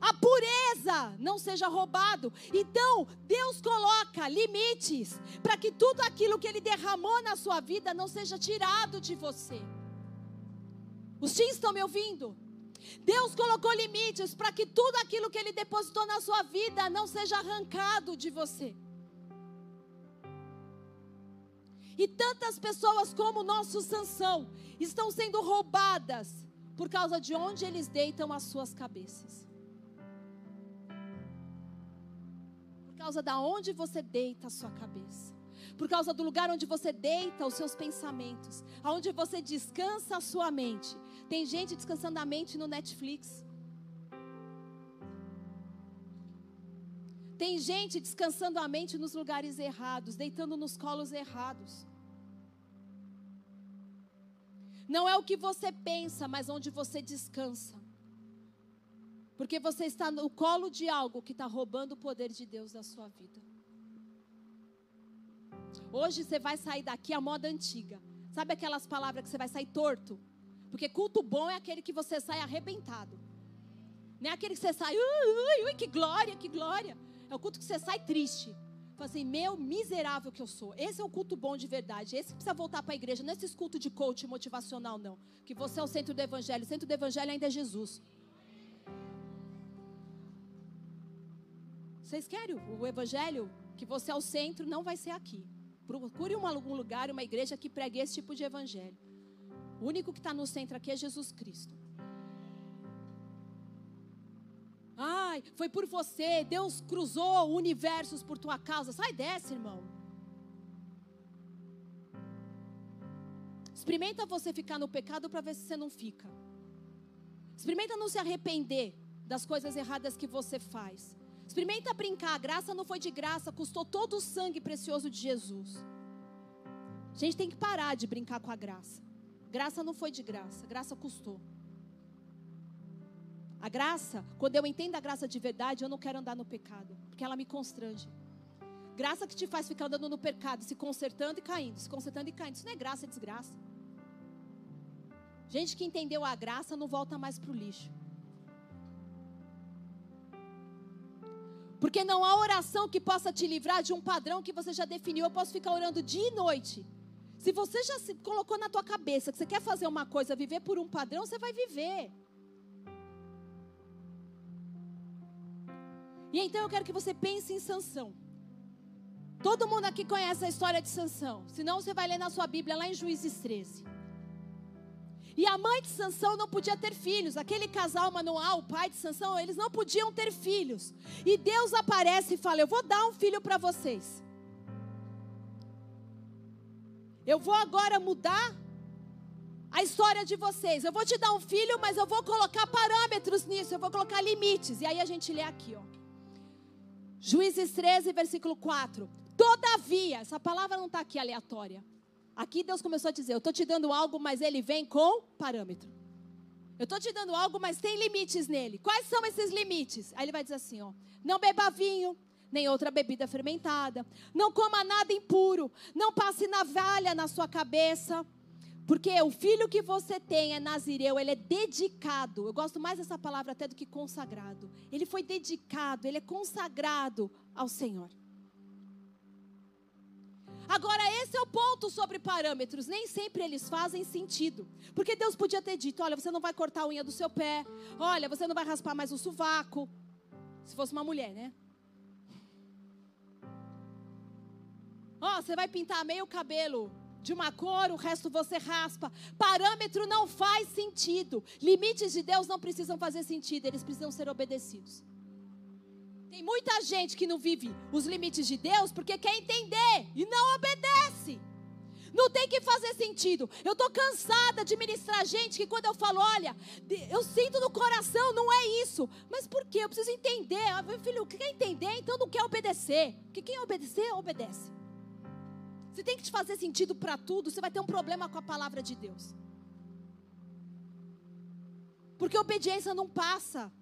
a pureza não seja roubado. Então, Deus coloca limites para que tudo aquilo que ele derramou na sua vida não seja tirado de você. Os teens estão me ouvindo? Deus colocou limites para que tudo aquilo que ele depositou na sua vida não seja arrancado de você. E tantas pessoas como o nosso Sansão estão sendo roubadas por causa de onde eles deitam as suas cabeças. Por causa da onde você deita a sua cabeça. Por causa do lugar onde você deita os seus pensamentos, aonde você descansa a sua mente. Tem gente descansando a mente no Netflix. Tem gente descansando a mente nos lugares errados, deitando nos colos errados. Não é o que você pensa, mas onde você descansa. Porque você está no colo de algo que está roubando o poder de Deus da sua vida. Hoje você vai sair daqui a moda antiga. Sabe aquelas palavras que você vai sair torto? Porque culto bom é aquele que você sai arrebentado. Não é aquele que você sai, ui, ui, ui, que glória, que glória. É o culto que você sai triste. Fala assim, meu miserável que eu sou. Esse é o culto bom de verdade. Esse que precisa voltar para a igreja. Não é esse culto de coach motivacional, não. Que você é o centro do evangelho. O centro do evangelho ainda é Jesus. Vocês querem o evangelho? Que você é o centro, não vai ser aqui. Procure um, algum lugar, uma igreja que pregue esse tipo de evangelho. O único que está no centro aqui é Jesus Cristo. Ai, foi por você. Deus cruzou universos por tua causa. Sai dessa, irmão. Experimenta você ficar no pecado para ver se você não fica. Experimenta não se arrepender das coisas erradas que você faz. Experimenta brincar. A graça não foi de graça, custou todo o sangue precioso de Jesus. A gente tem que parar de brincar com a graça. Graça não foi de graça, graça custou. A graça, quando eu entendo a graça de verdade, eu não quero andar no pecado, porque ela me constrange. Graça que te faz ficar andando no pecado, se consertando e caindo, se consertando e caindo. Isso não é graça, é desgraça. Gente que entendeu a graça não volta mais para o lixo. Porque não há oração que possa te livrar de um padrão que você já definiu. Eu posso ficar orando dia e noite. Se você já se colocou na tua cabeça que você quer fazer uma coisa, viver por um padrão, você vai viver. E então eu quero que você pense em Sansão. Todo mundo aqui conhece a história de Sansão. Senão você vai ler na sua Bíblia lá em Juízes 13. E a mãe de Sansão não podia ter filhos. Aquele casal manual, o pai de Sansão, eles não podiam ter filhos. E Deus aparece e fala: "Eu vou dar um filho para vocês. Eu vou agora mudar a história de vocês. Eu vou te dar um filho, mas eu vou colocar parâmetros nisso, eu vou colocar limites". E aí a gente lê aqui, ó. Juízes 13, versículo 4. Todavia, essa palavra não está aqui aleatória. Aqui Deus começou a dizer: Eu estou te dando algo, mas ele vem com parâmetro. Eu estou te dando algo, mas tem limites nele. Quais são esses limites? Aí ele vai dizer assim: ó, Não beba vinho, nem outra bebida fermentada. Não coma nada impuro. Não passe navalha na sua cabeça. Porque o filho que você tem é nazireu, ele é dedicado. Eu gosto mais dessa palavra até do que consagrado. Ele foi dedicado, ele é consagrado ao Senhor. Agora, esse é o ponto sobre parâmetros. Nem sempre eles fazem sentido. Porque Deus podia ter dito: olha, você não vai cortar a unha do seu pé. Olha, você não vai raspar mais o sovaco. Se fosse uma mulher, né? Ó, oh, você vai pintar meio cabelo de uma cor, o resto você raspa. Parâmetro não faz sentido. Limites de Deus não precisam fazer sentido, eles precisam ser obedecidos. Tem muita gente que não vive os limites de Deus porque quer entender e não obedece. Não tem que fazer sentido. Eu estou cansada de ministrar gente que quando eu falo, olha, eu sinto no coração, não é isso. Mas por quê? Eu preciso entender. Ah, meu filho, quer entender, então não quer obedecer. Porque quem obedecer, obedece. Se tem que te fazer sentido para tudo, você vai ter um problema com a palavra de Deus. Porque obediência não passa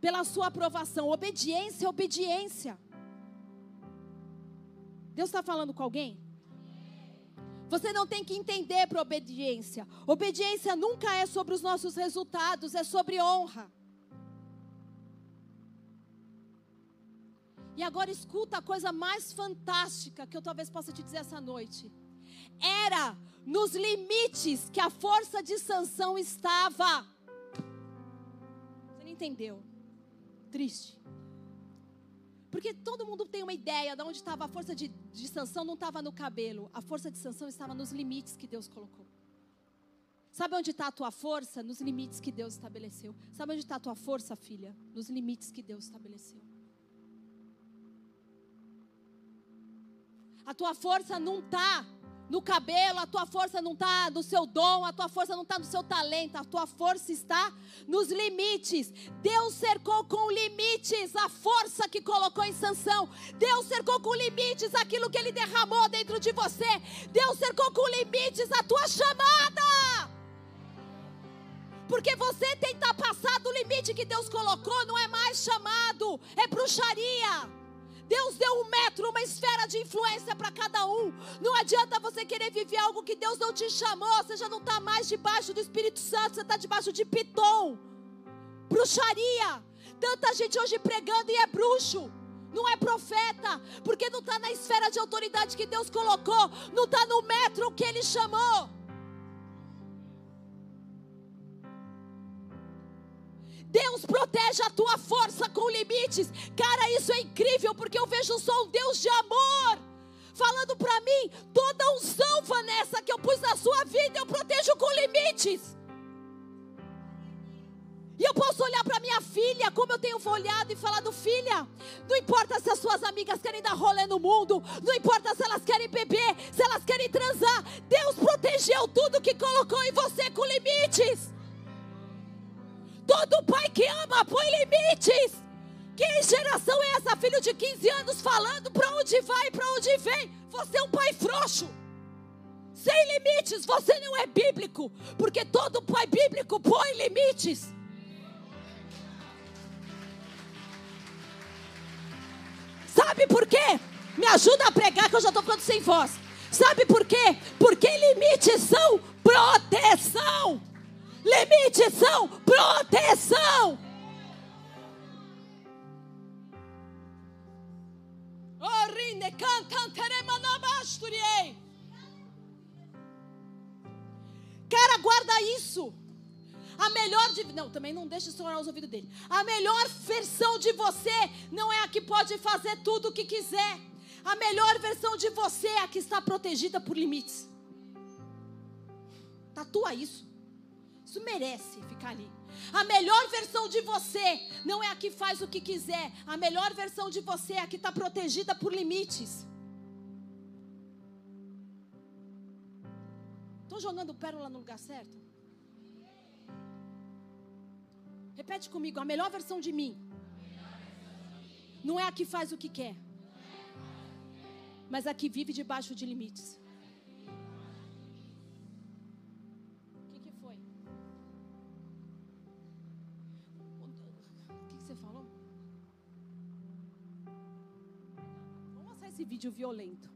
pela sua aprovação. Obediência é obediência. Deus está falando com alguém? Você não tem que entender para obediência. Obediência nunca é sobre os nossos resultados, é sobre honra. E agora escuta a coisa mais fantástica que eu talvez possa te dizer essa noite. Era nos limites que a força de sanção estava. Você não entendeu? Triste. Porque todo mundo tem uma ideia de onde estava a força de, de não estava no cabelo. A força de sanção estava nos limites que Deus colocou. Sabe onde está a tua força? Nos limites que Deus estabeleceu. Sabe onde está a tua força, filha? Nos limites que Deus estabeleceu. A tua força não está no cabelo, a tua força não está no seu dom, a tua força não está no seu talento, a tua força está nos limites. Deus cercou com limites a força que colocou em sanção. Deus cercou com limites aquilo que Ele derramou dentro de você. Deus cercou com limites a tua chamada. Porque você tentar passar do limite que Deus colocou não é mais chamado, é bruxaria. Deus deu um metro, uma esfera de influência para cada um. Não adianta você querer viver algo que Deus não te chamou. Você já não está mais debaixo do Espírito Santo, você está debaixo de piton, bruxaria. Tanta gente hoje pregando e é bruxo. Não é profeta, porque não está na esfera de autoridade que Deus colocou, não está no metro que Ele chamou. Deus protege a tua força com limites. Cara, isso é incrível porque eu vejo só um Deus de amor falando para mim, toda unção, Vanessa, que eu pus na sua vida, eu protejo com limites. E eu posso olhar para minha filha, como eu tenho olhado e falado, filha, não importa se as suas amigas querem dar rolê no mundo, não importa se elas querem beber, se elas querem transar, Deus protegeu tudo que colocou em você com limites. Todo pai que ama põe limites. Que geração é essa, filho de 15 anos, falando para onde vai, para onde vem? Você é um pai frouxo. Sem limites, você não é bíblico. Porque todo pai bíblico põe limites. Sabe por quê? Me ajuda a pregar que eu já estou ficando sem voz. Sabe por quê? Porque limites são proteção. Limites são proteção. Cara, guarda isso. A melhor de. Não, também não deixa estourar os ouvidos dele. A melhor versão de você não é a que pode fazer tudo o que quiser. A melhor versão de você é a que está protegida por limites. Tatua isso. Isso merece ficar ali. A melhor versão de você não é a que faz o que quiser. A melhor versão de você é a que está protegida por limites. Estou jogando pérola no lugar certo? Repete comigo: a melhor versão de mim não é a que faz o que quer, mas a que vive debaixo de limites. Vídeo violento.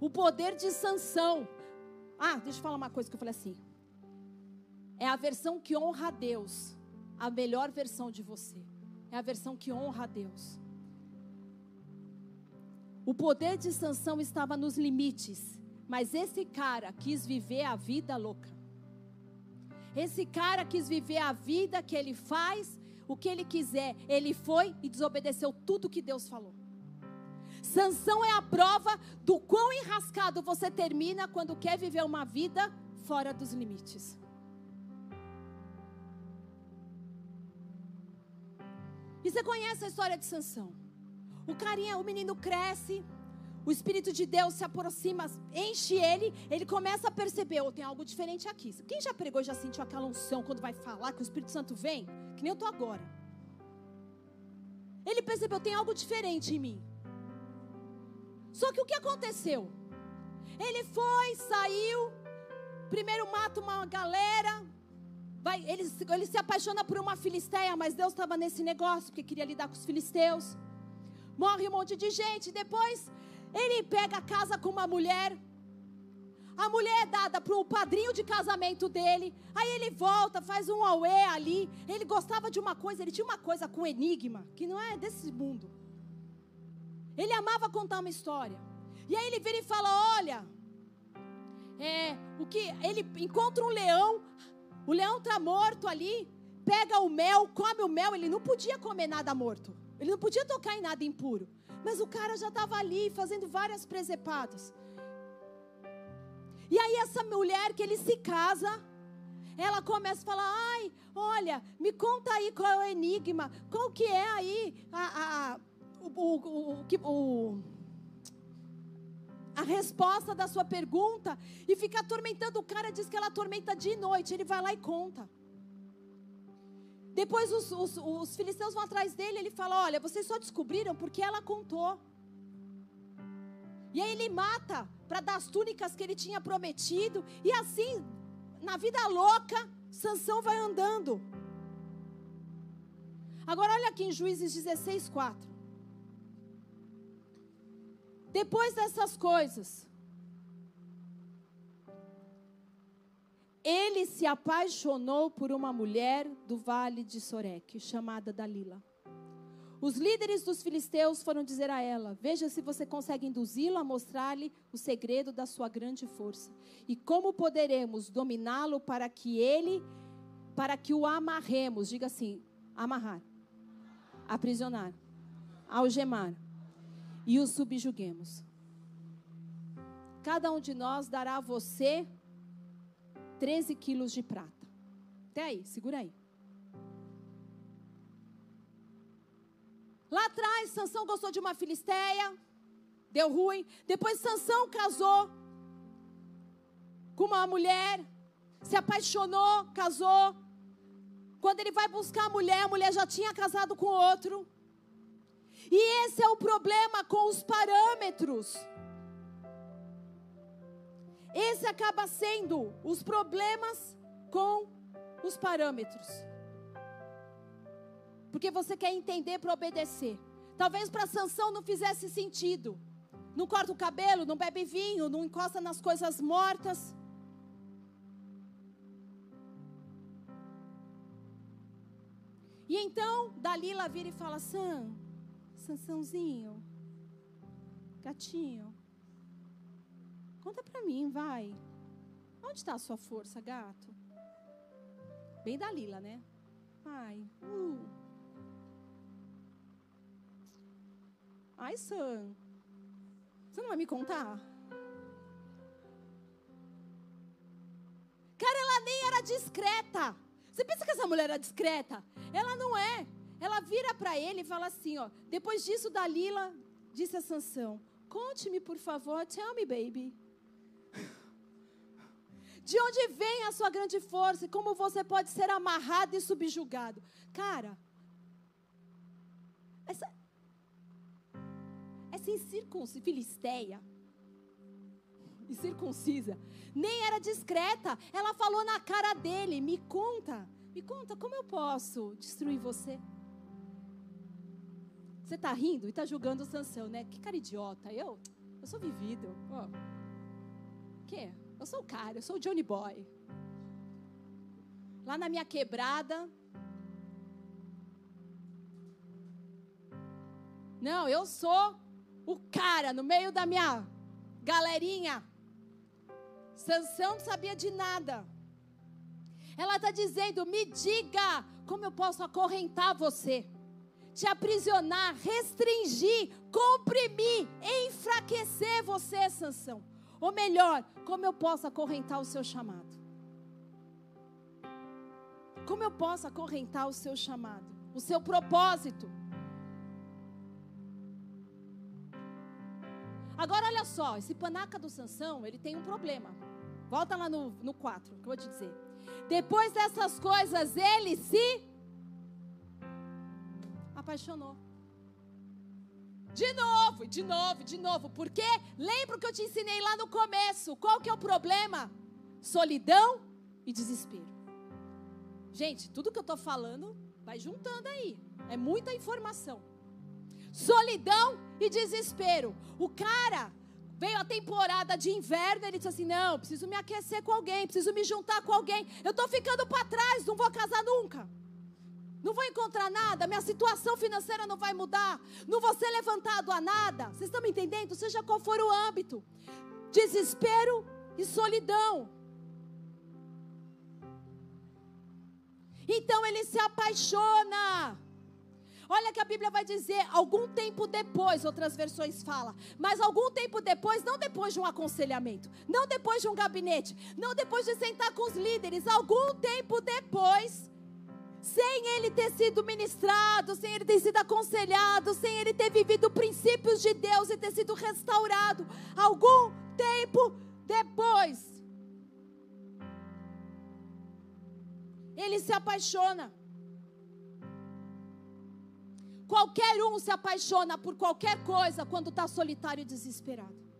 O poder de sanção. Ah, deixa eu falar uma coisa que eu falei assim. É a versão que honra a Deus, a melhor versão de você. é a versão que honra a Deus. O poder de Sansão estava nos limites, mas esse cara quis viver a vida louca. Esse cara quis viver a vida que ele faz, o que ele quiser. Ele foi e desobedeceu tudo que Deus falou. Sansão é a prova do quão enrascado você termina quando quer viver uma vida fora dos limites. E você conhece a história de Sansão? O carinha, o menino cresce, o Espírito de Deus se aproxima, enche ele, ele começa a perceber, oh, tem algo diferente aqui. Quem já pregou e já sentiu aquela unção quando vai falar que o Espírito Santo vem? Que nem eu estou agora. Ele percebeu, tem algo diferente em mim. Só que o que aconteceu? Ele foi, saiu, primeiro mata uma galera, vai, ele, ele se apaixona por uma filisteia, mas Deus estava nesse negócio, porque queria lidar com os filisteus morre um monte de gente. Depois, ele pega a casa com uma mulher. A mulher é dada para o padrinho de casamento dele. Aí ele volta, faz um auê ali. Ele gostava de uma coisa, ele tinha uma coisa com enigma, que não é desse mundo. Ele amava contar uma história. E aí ele vira e fala: Olha, é, o que ele encontra um leão, o leão está morto ali, pega o mel, come o mel, ele não podia comer nada morto. Ele não podia tocar em nada impuro. Mas o cara já estava ali fazendo várias presepadas. E aí essa mulher que ele se casa, ela começa a falar: "Ai, olha, me conta aí qual é o enigma, qual que é aí a, a, o, o, o, a resposta da sua pergunta e fica atormentando o cara, diz que ela atormenta de noite, ele vai lá e conta. Depois os, os, os filisteus vão atrás dele, ele fala: Olha, vocês só descobriram porque ela contou. E aí ele mata para dar as túnicas que ele tinha prometido. E assim, na vida louca, Sansão vai andando. Agora olha aqui em Juízes 16, 4. Depois dessas coisas, ele se apaixonou por uma mulher do vale de Sorek, chamada Dalila. Os líderes dos filisteus foram dizer a ela: Veja se você consegue induzi-lo a mostrar-lhe o segredo da sua grande força. E como poderemos dominá-lo para que ele, para que o amarremos, diga assim: amarrar, aprisionar, algemar e o subjuguemos. Cada um de nós dará a você 13 quilos de prata. Até aí, segura aí. Lá atrás, Sansão gostou de uma filisteia, deu ruim. Depois Sansão casou com uma mulher, se apaixonou, casou. Quando ele vai buscar a mulher, a mulher já tinha casado com outro. E esse é o problema com os parâmetros. Esse acaba sendo os problemas com os parâmetros. Porque você quer entender para obedecer. Talvez para Sansão não fizesse sentido. Não corta o cabelo, não bebe vinho, não encosta nas coisas mortas. E então Dalila vira e fala: Sam, Sansãozinho, gatinho, Conta para mim, vai. Onde está a sua força, gato? Bem da Lila, né? Ai, uh. Ai, Sam. Você não vai me contar? Cara, ela nem era discreta. Você pensa que essa mulher era discreta? Ela não é. Ela vira para ele e fala assim, ó. Depois disso, Dalila disse a Sansão: Conte-me, por favor, tell me, baby. De onde vem a sua grande força e como você pode ser amarrado e subjugado? Cara, essa, essa incircuncisa, filisteia, incircuncisa, nem era discreta. Ela falou na cara dele: Me conta, me conta, como eu posso destruir você? Você está rindo e está julgando o Sansão, né? Que cara idiota. Eu, eu sou vivido. Oh. Que? Eu sou o cara, eu sou o Johnny Boy. Lá na minha quebrada. Não, eu sou o cara no meio da minha galerinha. Sansão não sabia de nada. Ela está dizendo: me diga como eu posso acorrentar você, te aprisionar, restringir, comprimir, enfraquecer você, Sansão. Ou melhor, como eu posso acorrentar o seu chamado? Como eu posso acorrentar o seu chamado, o seu propósito? Agora olha só, esse panaca do Sansão, ele tem um problema. Volta lá no, no 4, que eu vou te dizer. Depois dessas coisas, ele se apaixonou. De novo, de novo, de novo. Porque lembra o que eu te ensinei lá no começo? Qual que é o problema? Solidão e desespero. Gente, tudo que eu estou falando vai juntando aí. É muita informação. Solidão e desespero. O cara veio a temporada de inverno, ele disse assim: Não, preciso me aquecer com alguém, preciso me juntar com alguém. Eu estou ficando para trás, não vou casar nunca. Não vou encontrar nada, minha situação financeira não vai mudar, não vou ser levantado a nada. Vocês estão me entendendo? Seja qual for o âmbito, desespero e solidão. Então ele se apaixona. Olha que a Bíblia vai dizer algum tempo depois, outras versões falam, mas algum tempo depois, não depois de um aconselhamento, não depois de um gabinete, não depois de sentar com os líderes, algum tempo depois, sem ele ter sido ministrado, sem ele ter sido aconselhado, sem ele ter vivido princípios de Deus e ter sido restaurado, algum tempo depois, ele se apaixona. Qualquer um se apaixona por qualquer coisa quando está solitário e desesperado.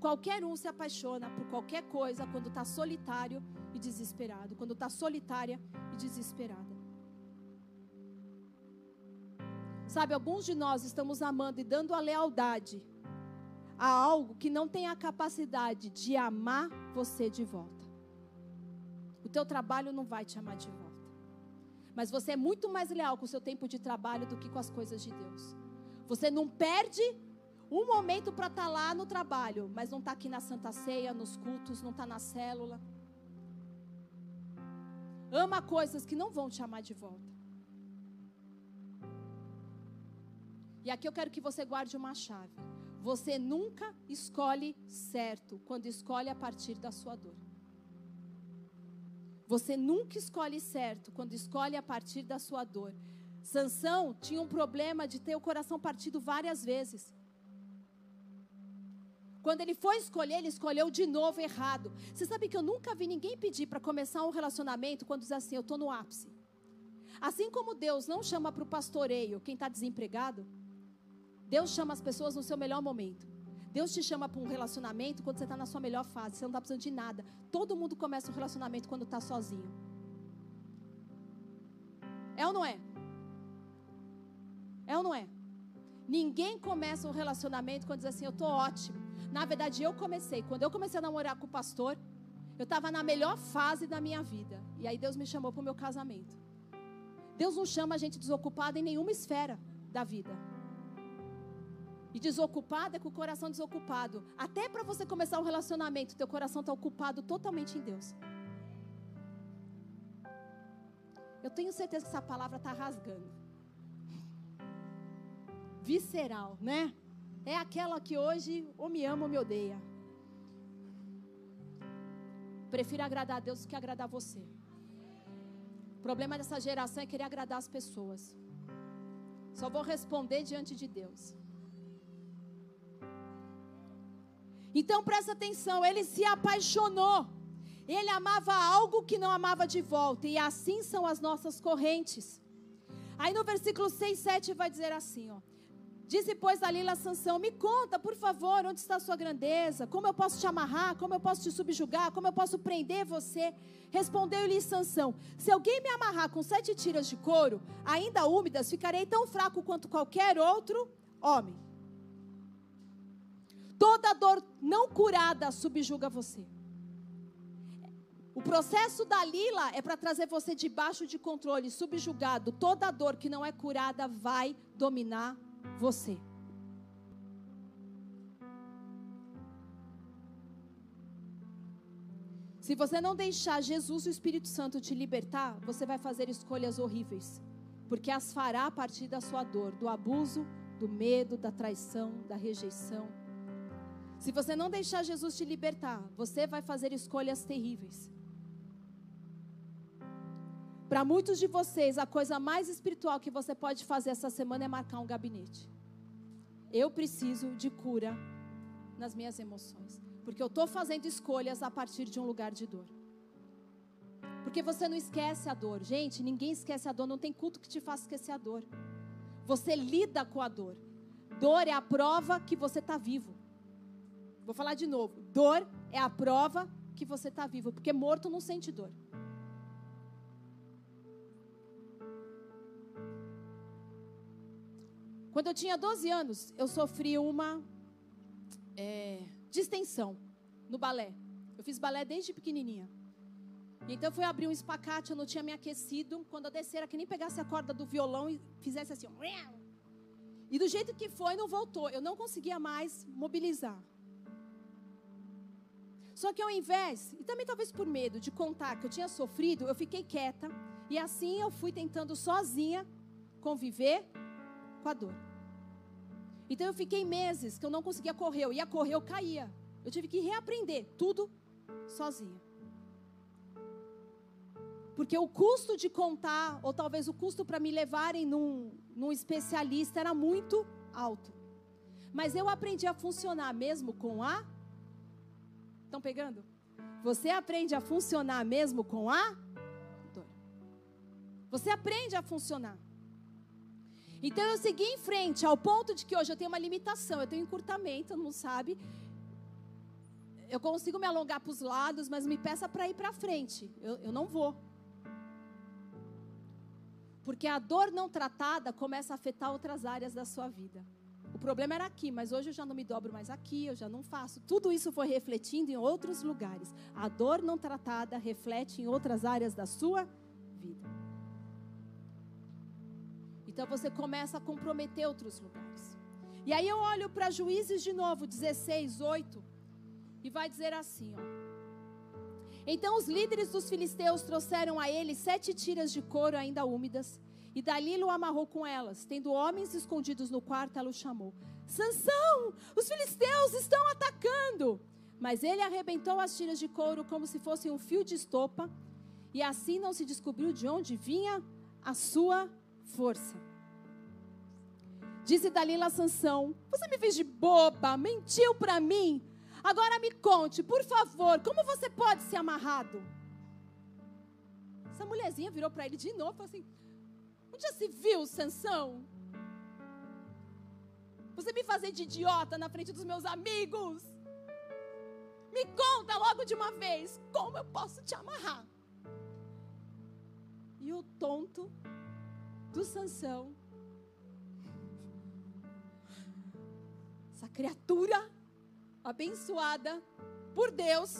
Qualquer um se apaixona por qualquer coisa quando está solitário e desesperado. Quando está solitária e desesperada. Sabe, alguns de nós estamos amando e dando a lealdade a algo que não tem a capacidade de amar você de volta. O teu trabalho não vai te amar de volta. Mas você é muito mais leal com o seu tempo de trabalho do que com as coisas de Deus. Você não perde um momento para estar tá lá no trabalho, mas não está aqui na Santa Ceia, nos cultos, não está na célula. Ama coisas que não vão te amar de volta. E aqui eu quero que você guarde uma chave. Você nunca escolhe certo quando escolhe a partir da sua dor. Você nunca escolhe certo quando escolhe a partir da sua dor. Sansão tinha um problema de ter o coração partido várias vezes. Quando ele foi escolher, ele escolheu de novo errado. Você sabe que eu nunca vi ninguém pedir para começar um relacionamento quando diz assim: Eu estou no ápice. Assim como Deus não chama para o pastoreio quem está desempregado, Deus chama as pessoas no seu melhor momento. Deus te chama para um relacionamento quando você está na sua melhor fase, você não está precisando de nada. Todo mundo começa um relacionamento quando está sozinho. É ou não é? É ou não é? Ninguém começa um relacionamento quando diz assim: Eu estou ótimo. Na verdade, eu comecei. Quando eu comecei a namorar com o pastor, eu estava na melhor fase da minha vida. E aí Deus me chamou para o meu casamento. Deus não chama a gente desocupada em nenhuma esfera da vida. E desocupado é com o coração desocupado. Até para você começar um relacionamento, teu coração está ocupado totalmente em Deus. Eu tenho certeza que essa palavra está rasgando. Visceral, né? É aquela que hoje ou me ama ou me odeia. Prefiro agradar a Deus do que agradar você. O problema dessa geração é querer agradar as pessoas. Só vou responder diante de Deus. Então presta atenção, ele se apaixonou. Ele amava algo que não amava de volta, e assim são as nossas correntes. Aí no versículo 6, 7 vai dizer assim, ó: Disse, pois, Dalila a Sansão: Me conta, por favor, onde está a sua grandeza? Como eu posso te amarrar? Como eu posso te subjugar? Como eu posso prender você? Respondeu-lhe Sansão: Se alguém me amarrar com sete tiras de couro, ainda úmidas, ficarei tão fraco quanto qualquer outro homem. Toda dor não curada subjuga você. O processo da lila é para trazer você debaixo de controle, subjugado. Toda dor que não é curada vai dominar você. Se você não deixar Jesus e o Espírito Santo te libertar, você vai fazer escolhas horríveis, porque as fará a partir da sua dor, do abuso, do medo, da traição, da rejeição. Se você não deixar Jesus te libertar, você vai fazer escolhas terríveis. Para muitos de vocês, a coisa mais espiritual que você pode fazer essa semana é marcar um gabinete. Eu preciso de cura nas minhas emoções. Porque eu estou fazendo escolhas a partir de um lugar de dor. Porque você não esquece a dor. Gente, ninguém esquece a dor. Não tem culto que te faça esquecer a dor. Você lida com a dor. Dor é a prova que você está vivo. Vou falar de novo. Dor é a prova que você está vivo. Porque morto não sente dor. Quando eu tinha 12 anos, eu sofri uma é, distensão no balé. Eu fiz balé desde pequenininha. Então eu fui abrir um espacate, eu não tinha me aquecido. Quando eu descer, era que nem pegasse a corda do violão e fizesse assim. E do jeito que foi, não voltou. Eu não conseguia mais mobilizar. Só que ao invés, e também talvez por medo de contar que eu tinha sofrido, eu fiquei quieta. E assim eu fui tentando sozinha conviver com a dor. Então eu fiquei meses que eu não conseguia correr. Eu ia correr, eu caía. Eu tive que reaprender tudo sozinha. Porque o custo de contar, ou talvez o custo para me levarem num, num especialista, era muito alto. Mas eu aprendi a funcionar mesmo com a. Estão pegando? Você aprende a funcionar mesmo com a. Você aprende a funcionar. Então eu segui em frente, ao ponto de que hoje eu tenho uma limitação, eu tenho encurtamento, não sabe? Eu consigo me alongar para os lados, mas me peça para ir para frente. Eu, eu não vou. Porque a dor não tratada começa a afetar outras áreas da sua vida. O problema era aqui, mas hoje eu já não me dobro mais aqui, eu já não faço. Tudo isso foi refletindo em outros lugares. A dor não tratada reflete em outras áreas da sua vida. Então você começa a comprometer outros lugares. E aí eu olho para Juízes de novo, 16, 8, e vai dizer assim, ó. Então os líderes dos filisteus trouxeram a ele sete tiras de couro ainda úmidas, e dali o amarrou com elas. Tendo homens escondidos no quarto, ela o chamou. Sansão, os filisteus estão atacando. Mas ele arrebentou as tiras de couro como se fossem um fio de estopa, e assim não se descobriu de onde vinha a sua força. Disse Dalila Sansão: Você me fez de boba, mentiu para mim. Agora me conte, por favor, como você pode ser amarrado? Essa mulherzinha virou para ele de novo e falou assim: Onde já se viu, Sansão? Você me fazer de idiota na frente dos meus amigos? Me conta logo de uma vez como eu posso te amarrar. E o tonto do Sansão essa criatura abençoada por Deus,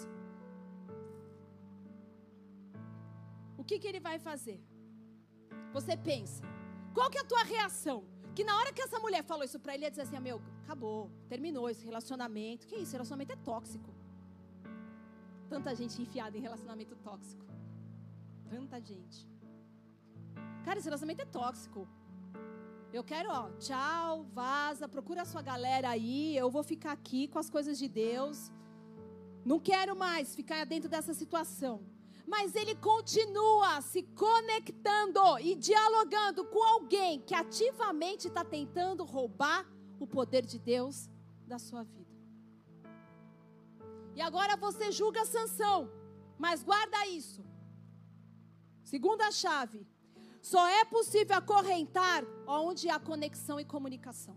o que, que ele vai fazer? Você pensa, qual que é a tua reação? Que na hora que essa mulher falou isso para ele, ele dizer assim: meu, acabou, terminou esse relacionamento. Que isso? Relacionamento é tóxico. Tanta gente enfiada em relacionamento tóxico. Tanta gente. Cara, esse relacionamento é tóxico. Eu quero, ó, tchau, vaza, procura a sua galera aí, eu vou ficar aqui com as coisas de Deus. Não quero mais ficar dentro dessa situação. Mas ele continua se conectando e dialogando com alguém que ativamente está tentando roubar o poder de Deus da sua vida. E agora você julga Sansão, mas guarda isso. Segunda chave, só é possível acorrentar onde há conexão e comunicação.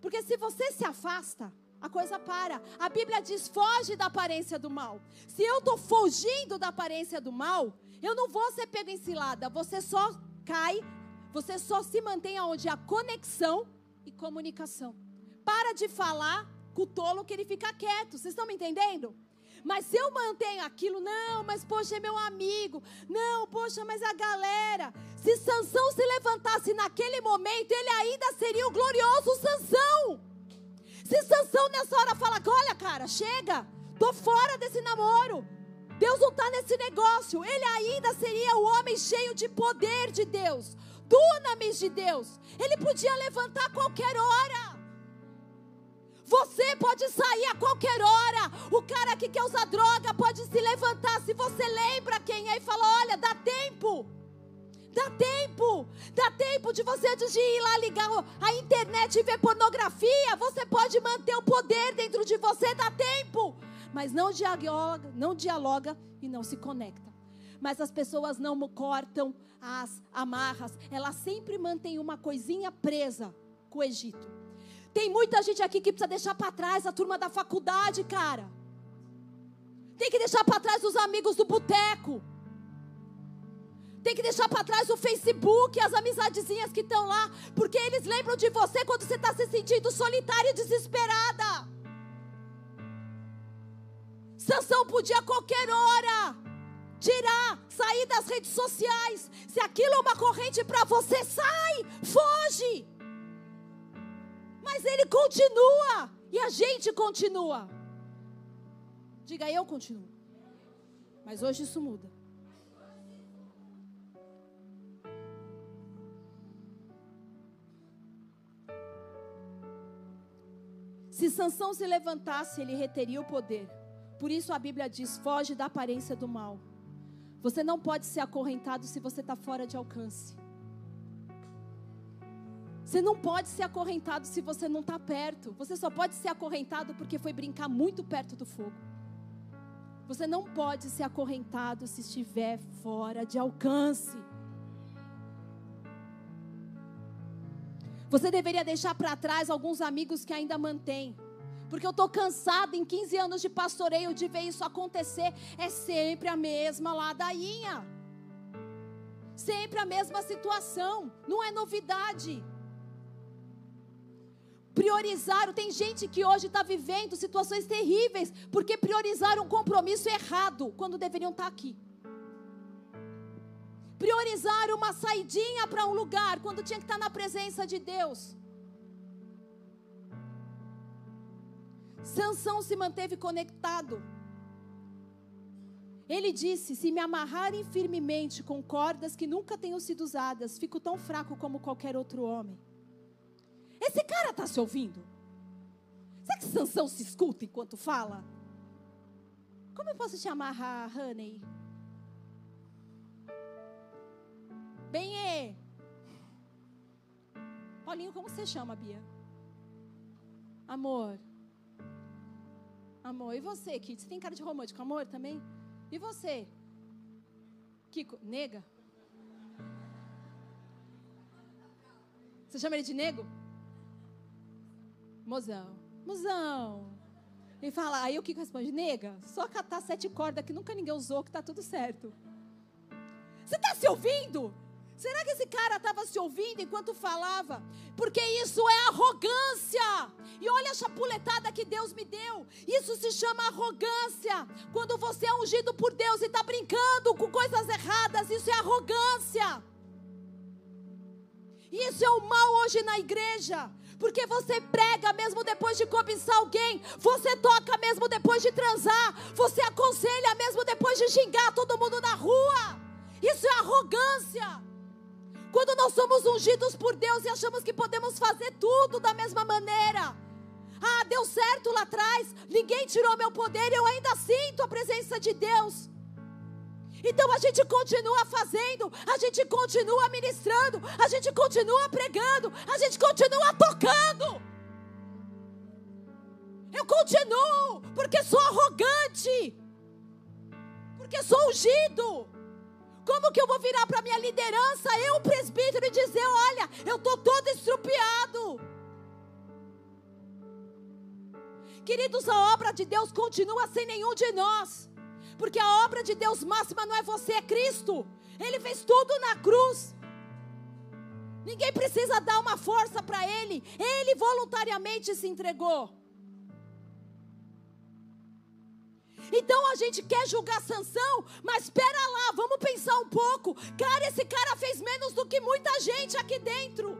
Porque se você se afasta, a coisa para. A Bíblia diz: foge da aparência do mal. Se eu estou fugindo da aparência do mal, eu não vou ser pego em cilada. Você só cai, você só se mantém onde há conexão e comunicação. Para de falar com o tolo que ele fica quieto. Vocês estão me entendendo? Mas se eu mantenho aquilo, não, mas poxa, é meu amigo. Não, poxa, mas a galera. Se Sansão se levantasse naquele momento, ele ainda seria o glorioso Sansão. Se Sansão nessa hora fala, olha, cara, chega, tô fora desse namoro. Deus não está nesse negócio. Ele ainda seria o homem cheio de poder de Deus, dunamis de Deus. Ele podia levantar a qualquer hora. Você pode sair a qualquer hora. O cara que quer usar droga pode se levantar. Se você lembra quem é e fala: Olha, dá tempo. Dá tempo. Dá tempo de você, de ir lá ligar a internet e ver pornografia. Você pode manter o poder dentro de você. Dá tempo. Mas não dialoga, não dialoga e não se conecta. Mas as pessoas não cortam as amarras. Elas sempre mantêm uma coisinha presa com o Egito. Tem muita gente aqui que precisa deixar para trás a turma da faculdade, cara. Tem que deixar para trás os amigos do boteco. Tem que deixar para trás o Facebook, as amizadezinhas que estão lá, porque eles lembram de você quando você está se sentindo solitária e desesperada. Sansão podia a qualquer hora tirar, sair das redes sociais. Se aquilo é uma corrente para você, sai, foge. Mas ele continua e a gente continua. Diga, eu continuo. Mas hoje isso muda. Se Sansão se levantasse, ele reteria o poder. Por isso a Bíblia diz: foge da aparência do mal. Você não pode ser acorrentado se você está fora de alcance. Você não pode ser acorrentado se você não está perto. Você só pode ser acorrentado porque foi brincar muito perto do fogo. Você não pode ser acorrentado se estiver fora de alcance. Você deveria deixar para trás alguns amigos que ainda mantém. Porque eu estou cansada em 15 anos de pastoreio de ver isso acontecer. É sempre a mesma ladainha. Sempre a mesma situação. Não é novidade priorizaram. Tem gente que hoje está vivendo situações terríveis porque priorizaram um compromisso errado quando deveriam estar tá aqui. Priorizaram uma saidinha para um lugar quando tinha que estar tá na presença de Deus. Sansão se manteve conectado. Ele disse: Se me amarrarem firmemente com cordas que nunca tenham sido usadas, fico tão fraco como qualquer outro homem. Esse cara está se ouvindo? Será que Sansão se escuta enquanto fala? Como eu posso te amarrar, Honey? Bem, é. Paulinho, como você chama, Bia? Amor. Amor. E você, Kit? Você tem cara de romântico, amor também? E você? Kiko, nega? Você chama ele de nego? Mozão, mozão. E fala, aí o que responde? Nega, só catar sete cordas que nunca ninguém usou, que tá tudo certo. Você está se ouvindo? Será que esse cara estava se ouvindo enquanto falava? Porque isso é arrogância. E olha a chapuletada que Deus me deu. Isso se chama arrogância. Quando você é ungido por Deus e está brincando com coisas erradas, isso é arrogância. Isso é o mal hoje na igreja. Porque você prega mesmo depois de cobiçar alguém, você toca mesmo depois de transar, você aconselha mesmo depois de xingar todo mundo na rua. Isso é arrogância. Quando nós somos ungidos por Deus e achamos que podemos fazer tudo da mesma maneira. Ah, deu certo lá atrás, ninguém tirou meu poder, eu ainda sinto a presença de Deus. Então a gente continua fazendo, a gente continua ministrando, a gente continua pregando, a gente continua tocando. Eu continuo, porque sou arrogante, porque sou ungido. Como que eu vou virar para minha liderança, eu, presbítero, e dizer: olha, eu estou todo estrupiado. Queridos, a obra de Deus continua sem nenhum de nós. Porque a obra de Deus máxima não é você, é Cristo. Ele fez tudo na cruz. Ninguém precisa dar uma força para ele. Ele voluntariamente se entregou. Então a gente quer julgar Sansão, mas espera lá, vamos pensar um pouco. Cara, esse cara fez menos do que muita gente aqui dentro.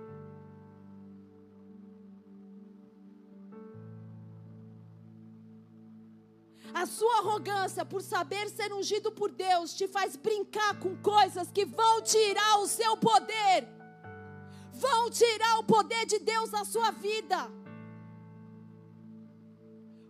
A sua arrogância por saber ser ungido por Deus te faz brincar com coisas que vão tirar o seu poder. Vão tirar o poder de Deus da sua vida.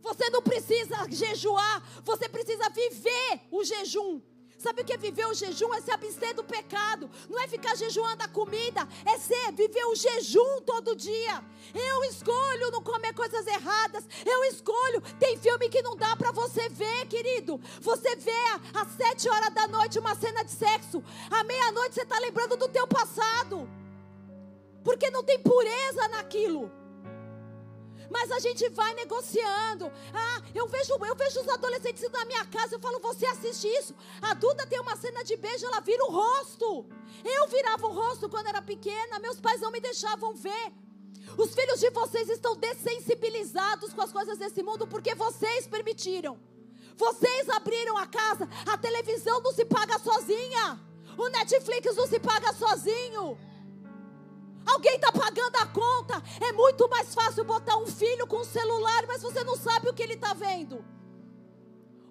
Você não precisa jejuar, você precisa viver o jejum. Sabe o que é viver o jejum? É se abster do pecado. Não é ficar jejuando a comida, é ser, viver o jejum todo dia. Eu escolho não comer coisas erradas. Eu escolho. Tem filme que não dá para você ver, querido. Você vê às sete horas da noite uma cena de sexo. À meia-noite você está lembrando do teu passado. Porque não tem pureza naquilo mas a gente vai negociando. Ah, eu vejo, eu vejo os adolescentes na minha casa, eu falo, você assiste isso? A Duda tem uma cena de beijo, ela vira o rosto. Eu virava o rosto quando era pequena, meus pais não me deixavam ver. Os filhos de vocês estão dessensibilizados com as coisas desse mundo porque vocês permitiram. Vocês abriram a casa, a televisão não se paga sozinha. O Netflix não se paga sozinho. Alguém está pagando a conta. É muito mais fácil botar um filho com um celular, mas você não sabe o que ele está vendo.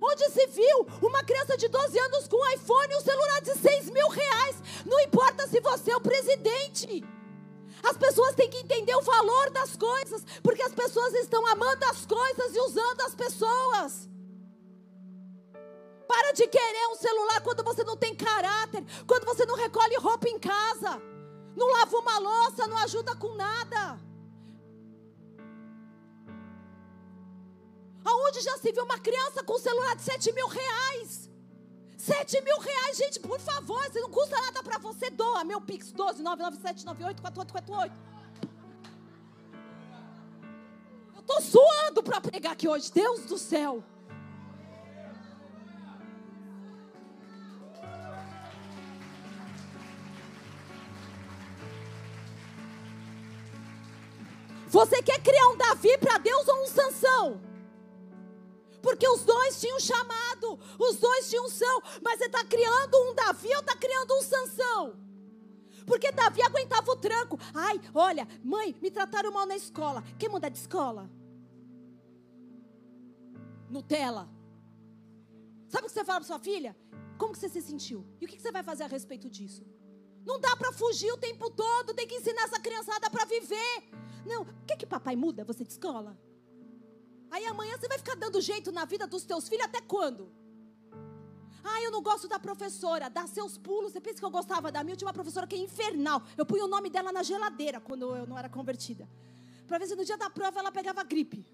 Onde se viu uma criança de 12 anos com um iPhone e um celular de 6 mil reais? Não importa se você é o presidente. As pessoas têm que entender o valor das coisas, porque as pessoas estão amando as coisas e usando as pessoas. Para de querer um celular quando você não tem caráter, quando você não recolhe roupa em casa não lava uma louça, não ajuda com nada. Aonde já se viu uma criança com um celular de 7 mil reais? 7 mil reais, gente, por favor, se não custa nada para você, doa meu Pix 12 99798 4848. Eu tô suando para pregar aqui hoje, Deus do céu. Davi para Deus ou um Sansão? Porque os dois tinham chamado, os dois tinham são, mas você está criando um Davi ou está criando um Sansão? Porque Davi aguentava o tranco. Ai, olha, mãe, me trataram mal na escola. Quer mudar de escola? Nutella. Sabe o que você fala para sua filha? Como que você se sentiu? E o que você vai fazer a respeito disso? Não dá para fugir o tempo todo, tem que ensinar essa criançada para viver. Não, quer que papai muda você de escola? Aí amanhã você vai ficar dando jeito na vida dos teus filhos até quando? Ah, eu não gosto da professora, dá seus pulos. Você pensa que eu gostava da minha? Eu tinha uma professora que é infernal. Eu punha o nome dela na geladeira quando eu não era convertida. Para ver se no dia da prova ela pegava gripe.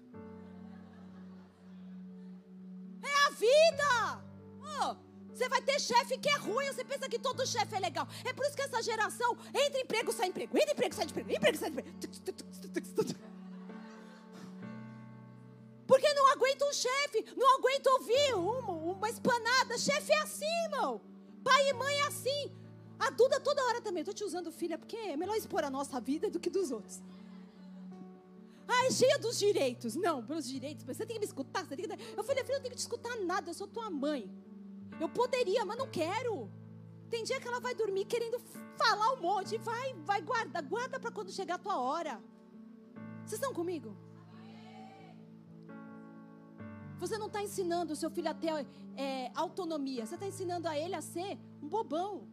É a vida! Oh, você vai ter chefe que é ruim, você pensa que todo chefe é legal. É por isso que essa geração entra emprego, sai emprego, entra emprego, sai emprego, emprego, sai emprego. Porque não aguenta um chefe, não aguenta ouvir uma, uma espanada. Chefe é assim, irmão. Pai e mãe é assim. A Duda toda hora também. Estou te usando, filha, porque é melhor expor a nossa vida do que dos outros. Ah, é cheia dos direitos. Não, pelos direitos. Você tem que me escutar. Você tem que... Eu falei, filha, eu não tenho que te escutar nada. Eu sou tua mãe. Eu poderia, mas não quero. Tem dia que ela vai dormir querendo falar um monte. Vai, vai, guarda, guarda para quando chegar a tua hora. Vocês estão comigo? Você não está ensinando o seu filho a ter é, autonomia. Você está ensinando a ele a ser um bobão.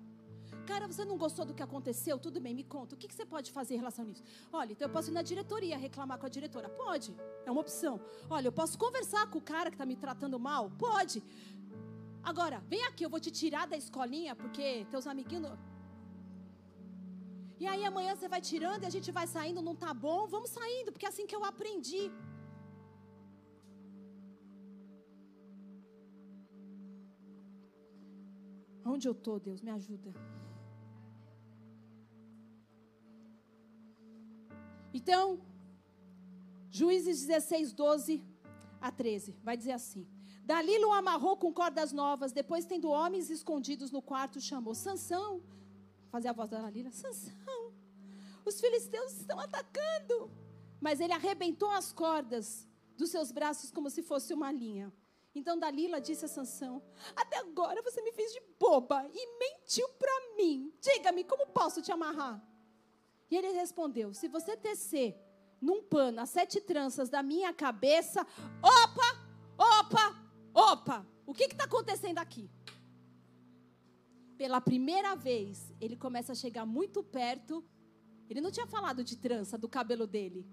Cara, você não gostou do que aconteceu? Tudo bem, me conta. O que, que você pode fazer em relação a isso? Olha, então eu posso ir na diretoria reclamar com a diretora? Pode, é uma opção. Olha, eu posso conversar com o cara que está me tratando mal? Pode. Agora, vem aqui, eu vou te tirar da escolinha, porque teus amiguinhos. E aí amanhã você vai tirando e a gente vai saindo, não tá bom? Vamos saindo, porque é assim que eu aprendi. Onde eu tô, Deus, me ajuda. Então, Juízes 16, 12 a 13, vai dizer assim: Dalila o amarrou com cordas novas. Depois, tendo homens escondidos no quarto, chamou Sansão. Fazia a voz da Dalila: Sansão, os filisteus estão atacando. Mas ele arrebentou as cordas dos seus braços como se fosse uma linha. Então Dalila disse a Sansão: Até agora você me fez de boba e mentiu para mim. Diga-me, como posso te amarrar? E ele respondeu: Se você tecer num pano as sete tranças da minha cabeça, opa, o que está acontecendo aqui? Pela primeira vez, ele começa a chegar muito perto. Ele não tinha falado de trança, do cabelo dele.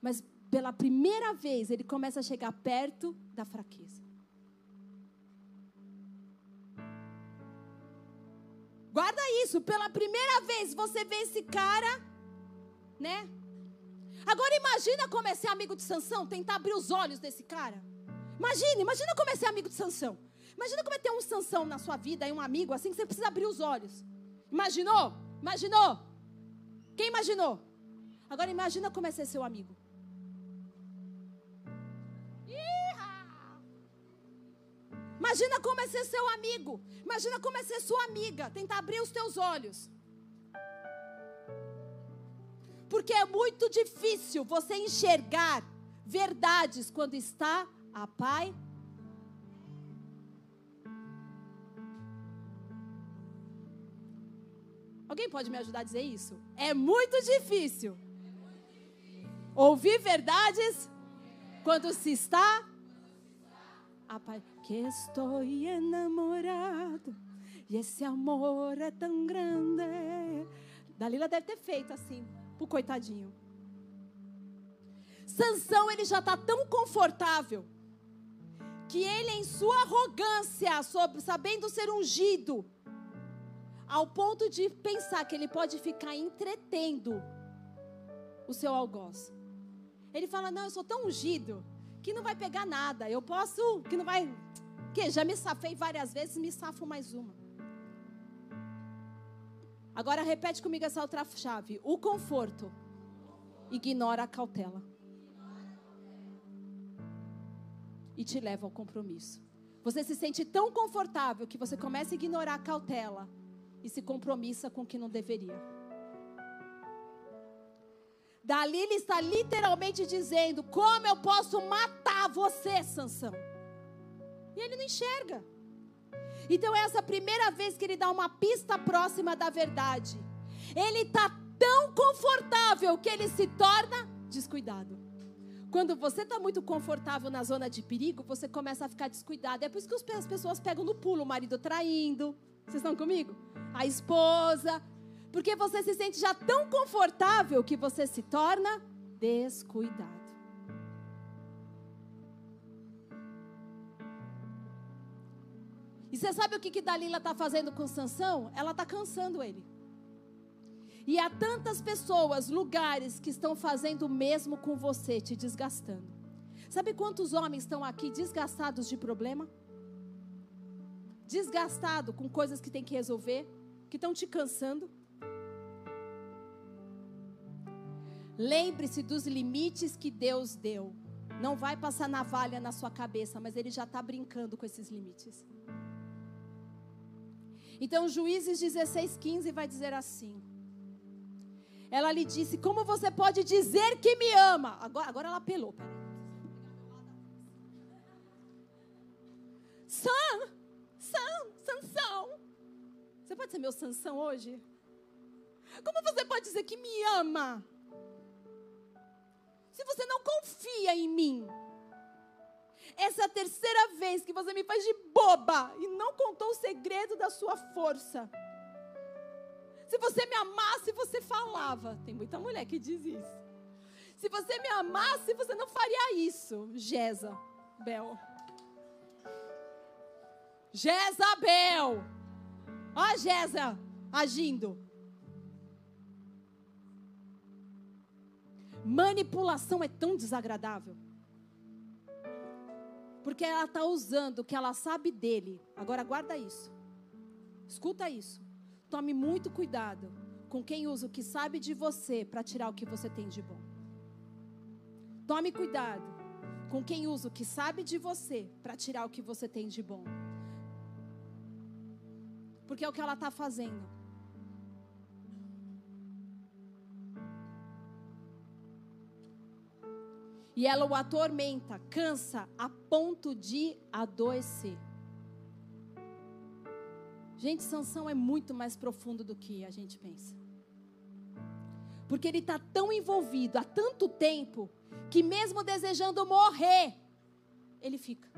Mas pela primeira vez, ele começa a chegar perto da fraqueza. Guarda isso, pela primeira vez você vê esse cara, né? Agora imagina como é ser amigo de Sansão, tentar abrir os olhos desse cara. Imagina, imagina como é ser amigo de Sansão. Imagina como é ter um Sansão na sua vida e um amigo assim que você precisa abrir os olhos. Imaginou? Imaginou? Quem imaginou? Agora imagina como é ser seu amigo. Imagina como é ser seu amigo. Imagina como é ser sua amiga. Tentar abrir os teus olhos. Porque é muito difícil você enxergar verdades quando está a pai. Alguém pode me ajudar a dizer isso? É muito difícil. Ouvir verdades quando se está a que estou enamorado e esse amor é tão grande. Dalila deve ter feito assim, pro coitadinho. Sansão, ele já está tão confortável que ele, em sua arrogância, sabendo ser ungido, ao ponto de pensar que ele pode ficar entretendo o seu algoz. Ele fala: Não, eu sou tão ungido que não vai pegar nada. Eu posso, que não vai. Que já me safei várias vezes, me safo mais uma. Agora repete comigo essa outra chave. O conforto ignora a cautela. E te leva ao compromisso. Você se sente tão confortável que você começa a ignorar a cautela e se compromissa com o que não deveria. Dali ele está literalmente dizendo: Como eu posso matar você, Sansão? E ele não enxerga. Então, é essa primeira vez que ele dá uma pista próxima da verdade. Ele está tão confortável que ele se torna descuidado. Quando você está muito confortável na zona de perigo, você começa a ficar descuidado. É por isso que as pessoas pegam no pulo o marido traindo. Vocês estão comigo? A esposa, porque você se sente já tão confortável que você se torna descuidado. E você sabe o que, que Dalila está fazendo com Sansão? Ela está cansando ele. E há tantas pessoas, lugares que estão fazendo o mesmo com você, te desgastando. Sabe quantos homens estão aqui desgastados de problema? Desgastado com coisas que tem que resolver, que estão te cansando? Lembre-se dos limites que Deus deu. Não vai passar navalha na sua cabeça, mas Ele já está brincando com esses limites. Então, Juízes 16, 15 vai dizer assim. Ela lhe disse: Como você pode dizer que me ama? Agora, agora ela apelou. Sam, Sam, Sansão. Você pode ser meu Sansão hoje? Como você pode dizer que me ama? se você não confia em mim. Essa é a terceira vez que você me faz de boba e não contou o segredo da sua força. Se você me amasse, você falava. Tem muita mulher que diz isso. Se você me amasse, você não faria isso. Jezabel. Jezabel. Ó Jeza agindo. Manipulação é tão desagradável. Porque ela está usando o que ela sabe dele. Agora guarda isso. Escuta isso. Tome muito cuidado com quem usa o que sabe de você para tirar o que você tem de bom. Tome cuidado com quem usa o que sabe de você para tirar o que você tem de bom. Porque é o que ela está fazendo. E ela o atormenta, cansa a ponto de adoecer. Gente, Sansão é muito mais profundo do que a gente pensa. Porque ele está tão envolvido há tanto tempo que mesmo desejando morrer, ele fica.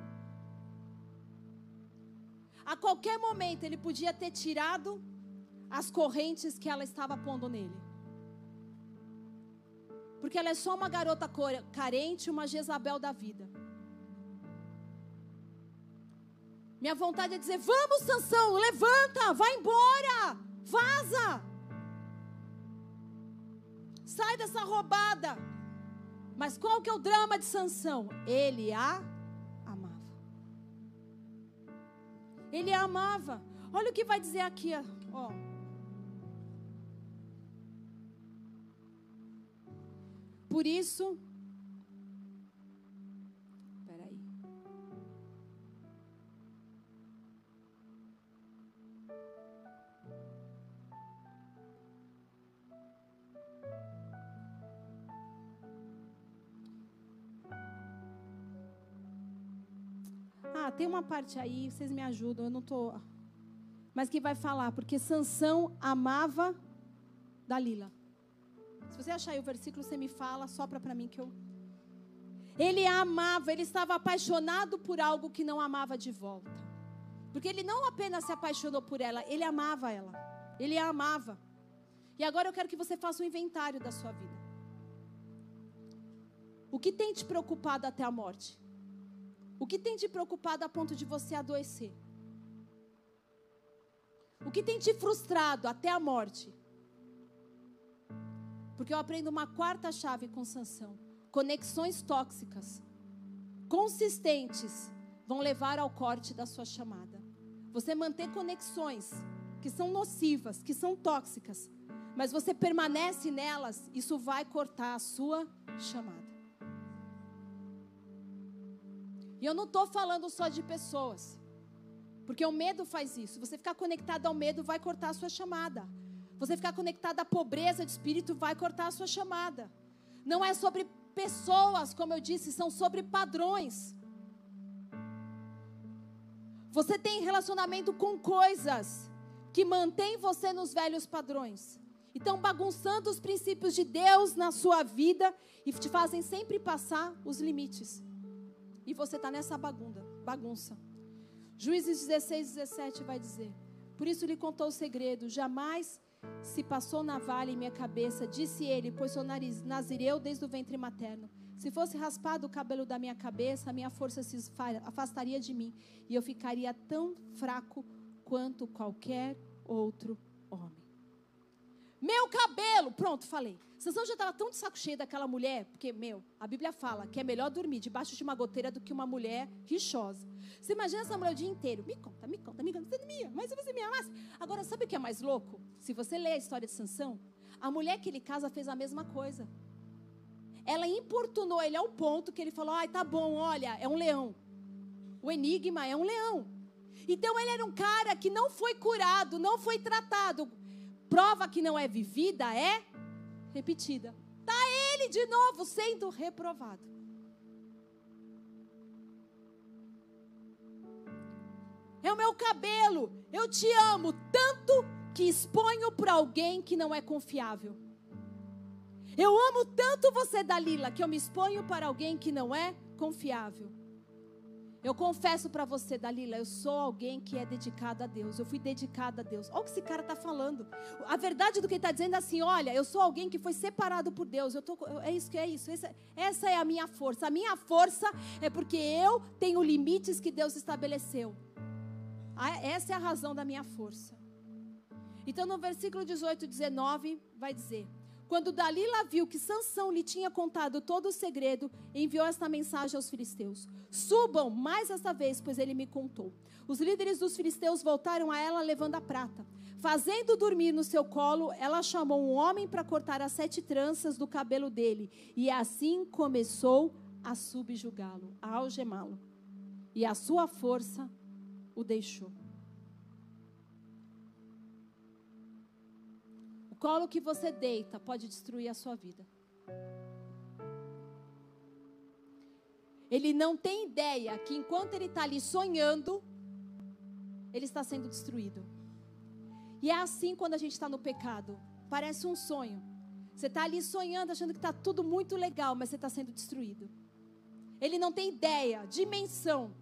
A qualquer momento ele podia ter tirado as correntes que ela estava pondo nele. Porque ela é só uma garota carente, uma Jezabel da vida. Minha vontade é dizer: Vamos, Sansão, levanta, vai embora, vaza. Sai dessa roubada. Mas qual que é o drama de Sansão? Ele a amava. Ele a amava. Olha o que vai dizer aqui, ó. Por isso, Ah, tem uma parte aí, vocês me ajudam, eu não tô. Mas que vai falar, porque Sansão amava Dalila. Se você achar aí o versículo, você me fala, sopra para mim que eu. Ele amava, ele estava apaixonado por algo que não amava de volta. Porque ele não apenas se apaixonou por ela, ele amava ela. Ele a amava. E agora eu quero que você faça um inventário da sua vida. O que tem te preocupado até a morte? O que tem te preocupado a ponto de você adoecer? O que tem te frustrado até a morte? Porque eu aprendo uma quarta chave com Sansão. Conexões tóxicas, consistentes, vão levar ao corte da sua chamada. Você manter conexões que são nocivas, que são tóxicas, mas você permanece nelas, isso vai cortar a sua chamada. E eu não estou falando só de pessoas. Porque o medo faz isso. Você ficar conectado ao medo vai cortar a sua chamada. Você ficar conectado à pobreza de espírito vai cortar a sua chamada. Não é sobre pessoas, como eu disse, são sobre padrões. Você tem relacionamento com coisas que mantêm você nos velhos padrões. Então, bagunçando os princípios de Deus na sua vida e te fazem sempre passar os limites. E você está nessa bagunça, bagunça. Juízes 16, 17 vai dizer: Por isso lhe contou o segredo, jamais se passou navalha em minha cabeça, disse ele, pois sou nazireu desde o ventre materno. Se fosse raspado o cabelo da minha cabeça, a minha força se afastaria de mim e eu ficaria tão fraco quanto qualquer outro homem. Meu cabelo, pronto, falei. Sansão já estava tão de saco cheio daquela mulher, porque, meu, a Bíblia fala que é melhor dormir debaixo de uma goteira do que uma mulher rixosa. Você imagina essa mulher o dia inteiro? Me conta, me conta, me conta. Você não me mas se você me amasse. Agora, sabe o que é mais louco? Se você ler a história de Sansão, a mulher que ele casa fez a mesma coisa. Ela importunou ele ao ponto que ele falou: ai, tá bom, olha, é um leão. O enigma é um leão. Então ele era um cara que não foi curado, não foi tratado. Prova que não é vivida é repetida. Está ele de novo sendo reprovado. É o meu cabelo. Eu te amo tanto que exponho para alguém que não é confiável. Eu amo tanto você, Dalila, que eu me exponho para alguém que não é confiável. Eu confesso para você, Dalila, eu sou alguém que é dedicado a Deus. Eu fui dedicada a Deus. Olha o que esse cara está falando. A verdade do que ele está dizendo é assim: olha, eu sou alguém que foi separado por Deus. Eu tô, é isso que é isso. Essa, essa é a minha força. A minha força é porque eu tenho limites que Deus estabeleceu. Essa é a razão da minha força. Então, no versículo 18, 19, vai dizer: quando Dalila viu que Sansão lhe tinha contado todo o segredo, enviou esta mensagem aos filisteus: Subam mais esta vez, pois ele me contou. Os líderes dos filisteus voltaram a ela levando a prata. Fazendo dormir no seu colo, ela chamou um homem para cortar as sete tranças do cabelo dele, e assim começou a subjugá-lo, a algemá-lo. E a sua força o deixou. Colo que você deita pode destruir a sua vida. ele não tem ideia que enquanto ele está ali sonhando, ele está sendo destruído. E é assim quando a gente está no pecado. Parece um sonho. Você está ali sonhando, achando que está tudo muito legal, mas você está sendo destruído. Ele não tem ideia, dimensão.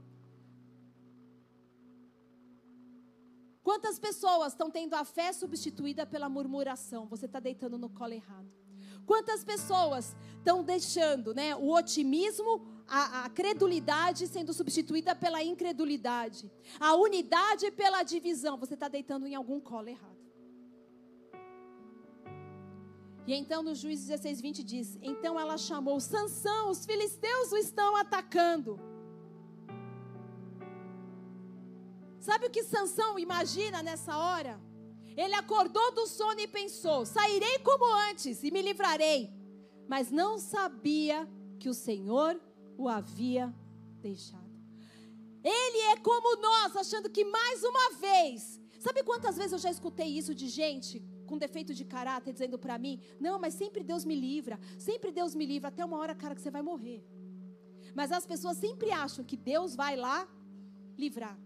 Quantas pessoas estão tendo a fé substituída pela murmuração? Você está deitando no colo errado. Quantas pessoas estão deixando né, o otimismo, a, a, credulidade sendo substituída pela incredulidade, a unidade pela divisão? Você está deitando em algum colo errado. E então no Juízes 16, 20 diz: Então ela chamou Sansão, os filisteus o estão atacando. Sabe o que Sansão imagina nessa hora? Ele acordou do sono e pensou: sairei como antes e me livrarei. Mas não sabia que o Senhor o havia deixado. Ele é como nós, achando que mais uma vez. Sabe quantas vezes eu já escutei isso de gente com defeito de caráter dizendo para mim: "Não, mas sempre Deus me livra, sempre Deus me livra até uma hora, cara, que você vai morrer". Mas as pessoas sempre acham que Deus vai lá livrar.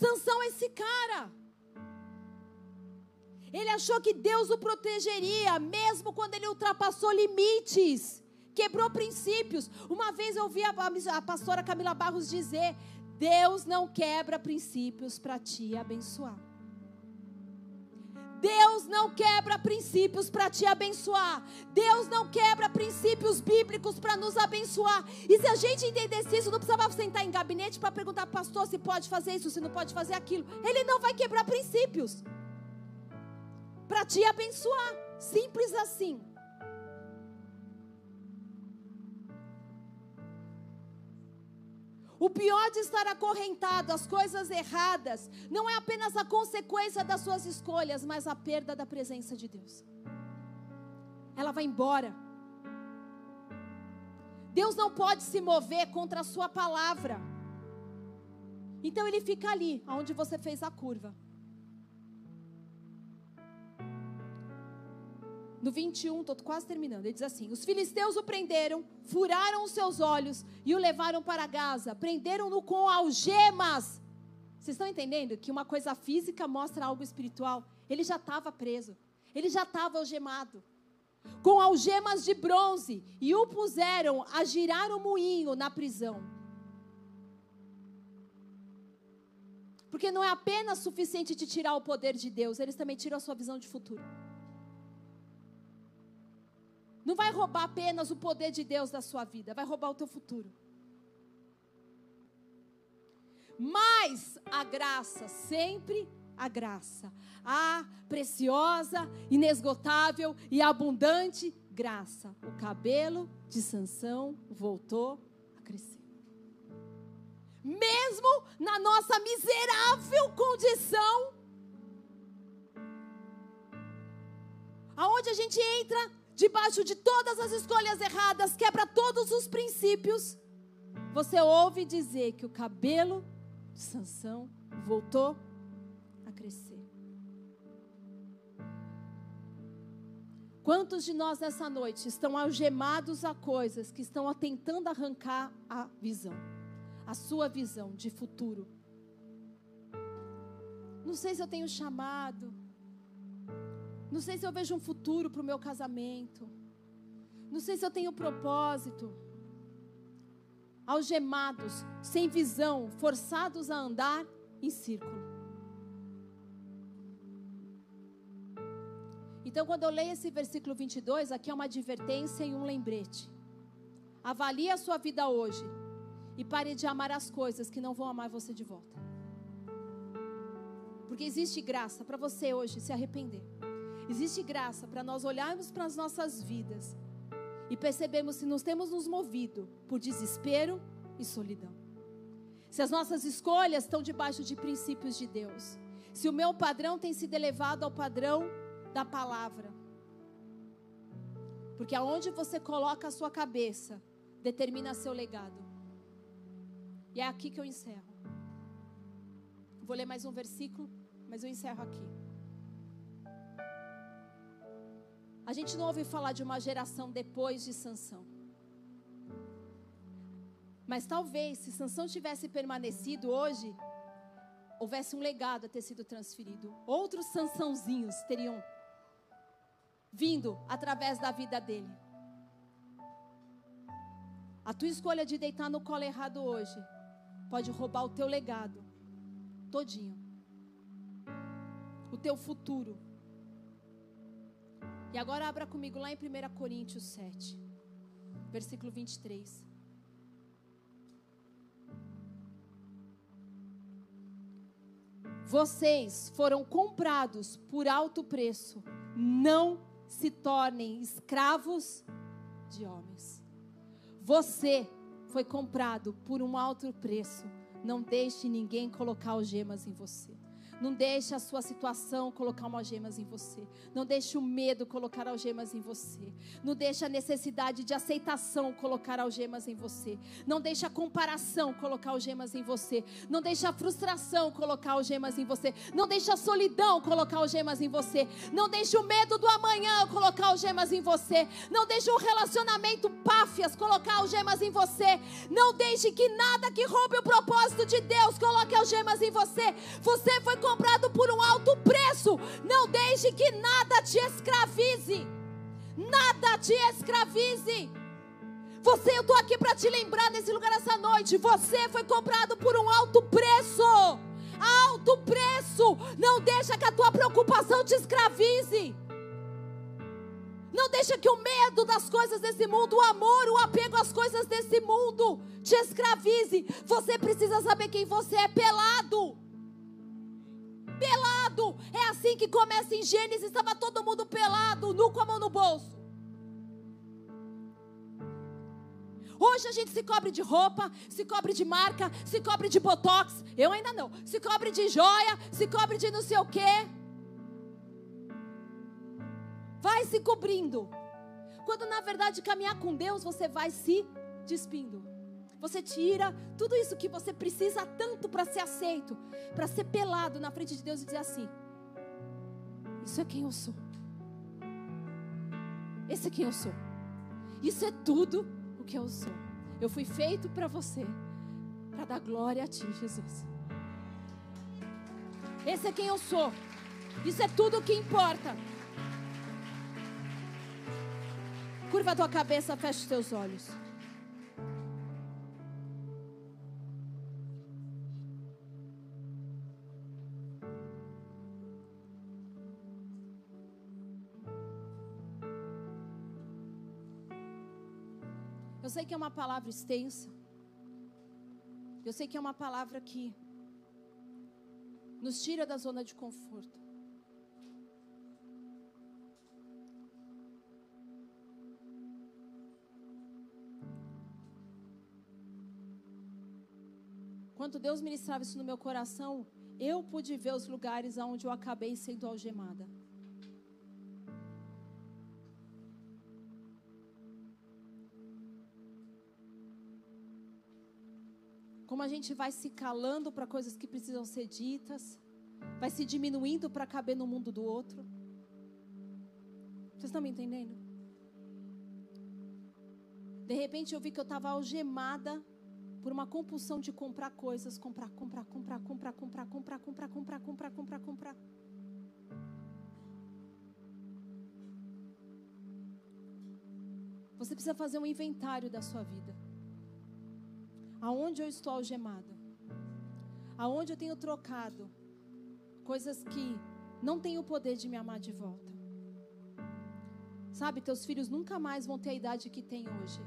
Sansão é esse cara. Ele achou que Deus o protegeria, mesmo quando ele ultrapassou limites, quebrou princípios. Uma vez eu ouvi a, a pastora Camila Barros dizer: Deus não quebra princípios para te abençoar. Deus não quebra princípios para te abençoar. Deus não quebra princípios bíblicos para nos abençoar. E se a gente entendesse isso, não precisava sentar em gabinete para perguntar pastor se pode fazer isso, se não pode fazer aquilo. Ele não vai quebrar princípios para te abençoar. Simples assim. O pior de estar acorrentado às coisas erradas não é apenas a consequência das suas escolhas, mas a perda da presença de Deus. Ela vai embora. Deus não pode se mover contra a sua palavra. Então ele fica ali, onde você fez a curva. No 21, estou quase terminando, ele diz assim: Os filisteus o prenderam, furaram os seus olhos e o levaram para Gaza, prenderam-no com algemas. Vocês estão entendendo que uma coisa física mostra algo espiritual? Ele já estava preso, ele já estava algemado, com algemas de bronze, e o puseram a girar o moinho na prisão. Porque não é apenas suficiente de tirar o poder de Deus, eles também tiram a sua visão de futuro. Não vai roubar apenas o poder de Deus da sua vida, vai roubar o teu futuro. Mas a graça, sempre a graça, a preciosa, inesgotável e abundante graça. O cabelo de Sansão voltou a crescer. Mesmo na nossa miserável condição, aonde a gente entra debaixo de todas as escolhas erradas, quebra todos os princípios, você ouve dizer que o cabelo de Sansão voltou a crescer. Quantos de nós nessa noite estão algemados a coisas que estão tentando arrancar a visão, a sua visão de futuro? Não sei se eu tenho chamado, não sei se eu vejo um futuro para o meu casamento. Não sei se eu tenho propósito. Algemados, sem visão, forçados a andar em círculo. Então, quando eu leio esse versículo 22, aqui é uma advertência e um lembrete. Avalie a sua vida hoje e pare de amar as coisas que não vão amar você de volta. Porque existe graça para você hoje se arrepender. Existe graça para nós olharmos para as nossas vidas e percebermos se nos temos nos movido por desespero e solidão. Se as nossas escolhas estão debaixo de princípios de Deus. Se o meu padrão tem sido elevado ao padrão da palavra. Porque aonde você coloca a sua cabeça determina seu legado. E é aqui que eu encerro. Vou ler mais um versículo, mas eu encerro aqui. A gente não ouve falar de uma geração depois de Sansão. Mas talvez, se Sansão tivesse permanecido hoje, houvesse um legado a ter sido transferido. Outros Sansãozinhos teriam vindo através da vida dele. A tua escolha de deitar no colo errado hoje pode roubar o teu legado todinho. O teu futuro. E agora abra comigo lá em 1 Coríntios 7, versículo 23. Vocês foram comprados por alto preço. Não se tornem escravos de homens. Você foi comprado por um alto preço. Não deixe ninguém colocar algemas em você. Não deixe a sua situação colocar algemas em você. Não deixe o medo colocar algemas em você. Não deixe a necessidade de aceitação colocar algemas em você. Não deixe a comparação colocar algemas em você. Não deixe a frustração colocar algemas em você. Não deixe a solidão colocar algemas em você. Não deixe o medo do amanhã colocar algemas em você. Não deixe o relacionamento páfias colocar algemas em você. Não deixe que nada que roube o propósito de Deus coloque algemas em você. Você foi comprado por um alto preço. Não deixe que nada te escravize. Nada te escravize. Você, eu estou aqui para te lembrar nesse lugar essa noite. Você foi comprado por um alto preço. Alto preço. Não deixa que a tua preocupação te escravize. Não deixa que o medo das coisas desse mundo, o amor, o apego às coisas desse mundo te escravize. Você precisa saber quem você é pelado pelado. É assim que começa em Gênesis: estava todo mundo pelado, nu com a mão no bolso. Hoje a gente se cobre de roupa, se cobre de marca, se cobre de botox. Eu ainda não. Se cobre de joia, se cobre de não sei o quê. Vai se cobrindo. Quando na verdade caminhar com Deus, você vai se despindo. Você tira tudo isso que você precisa tanto para ser aceito, para ser pelado na frente de Deus e dizer assim: Isso é quem eu sou. Esse é quem eu sou. Isso é tudo o que eu sou. Eu fui feito para você, para dar glória a Ti, Jesus. Esse é quem eu sou. Isso é tudo o que importa. Curva a tua cabeça, fecha os teus olhos. Que é uma palavra extensa. Eu sei que é uma palavra que nos tira da zona de conforto. Quando Deus ministrava isso no meu coração, eu pude ver os lugares onde eu acabei sendo algemada. Como a gente vai se calando para coisas que precisam ser ditas, vai se diminuindo para caber no mundo do outro. Vocês estão me entendendo? De repente eu vi que eu estava algemada por uma compulsão de comprar coisas, comprar, comprar, comprar, comprar, comprar, comprar, comprar, comprar, comprar, comprar, comprar. Você precisa fazer um inventário da sua vida. Aonde eu estou algemada? Aonde eu tenho trocado coisas que não têm o poder de me amar de volta? Sabe, teus filhos nunca mais vão ter a idade que tem hoje.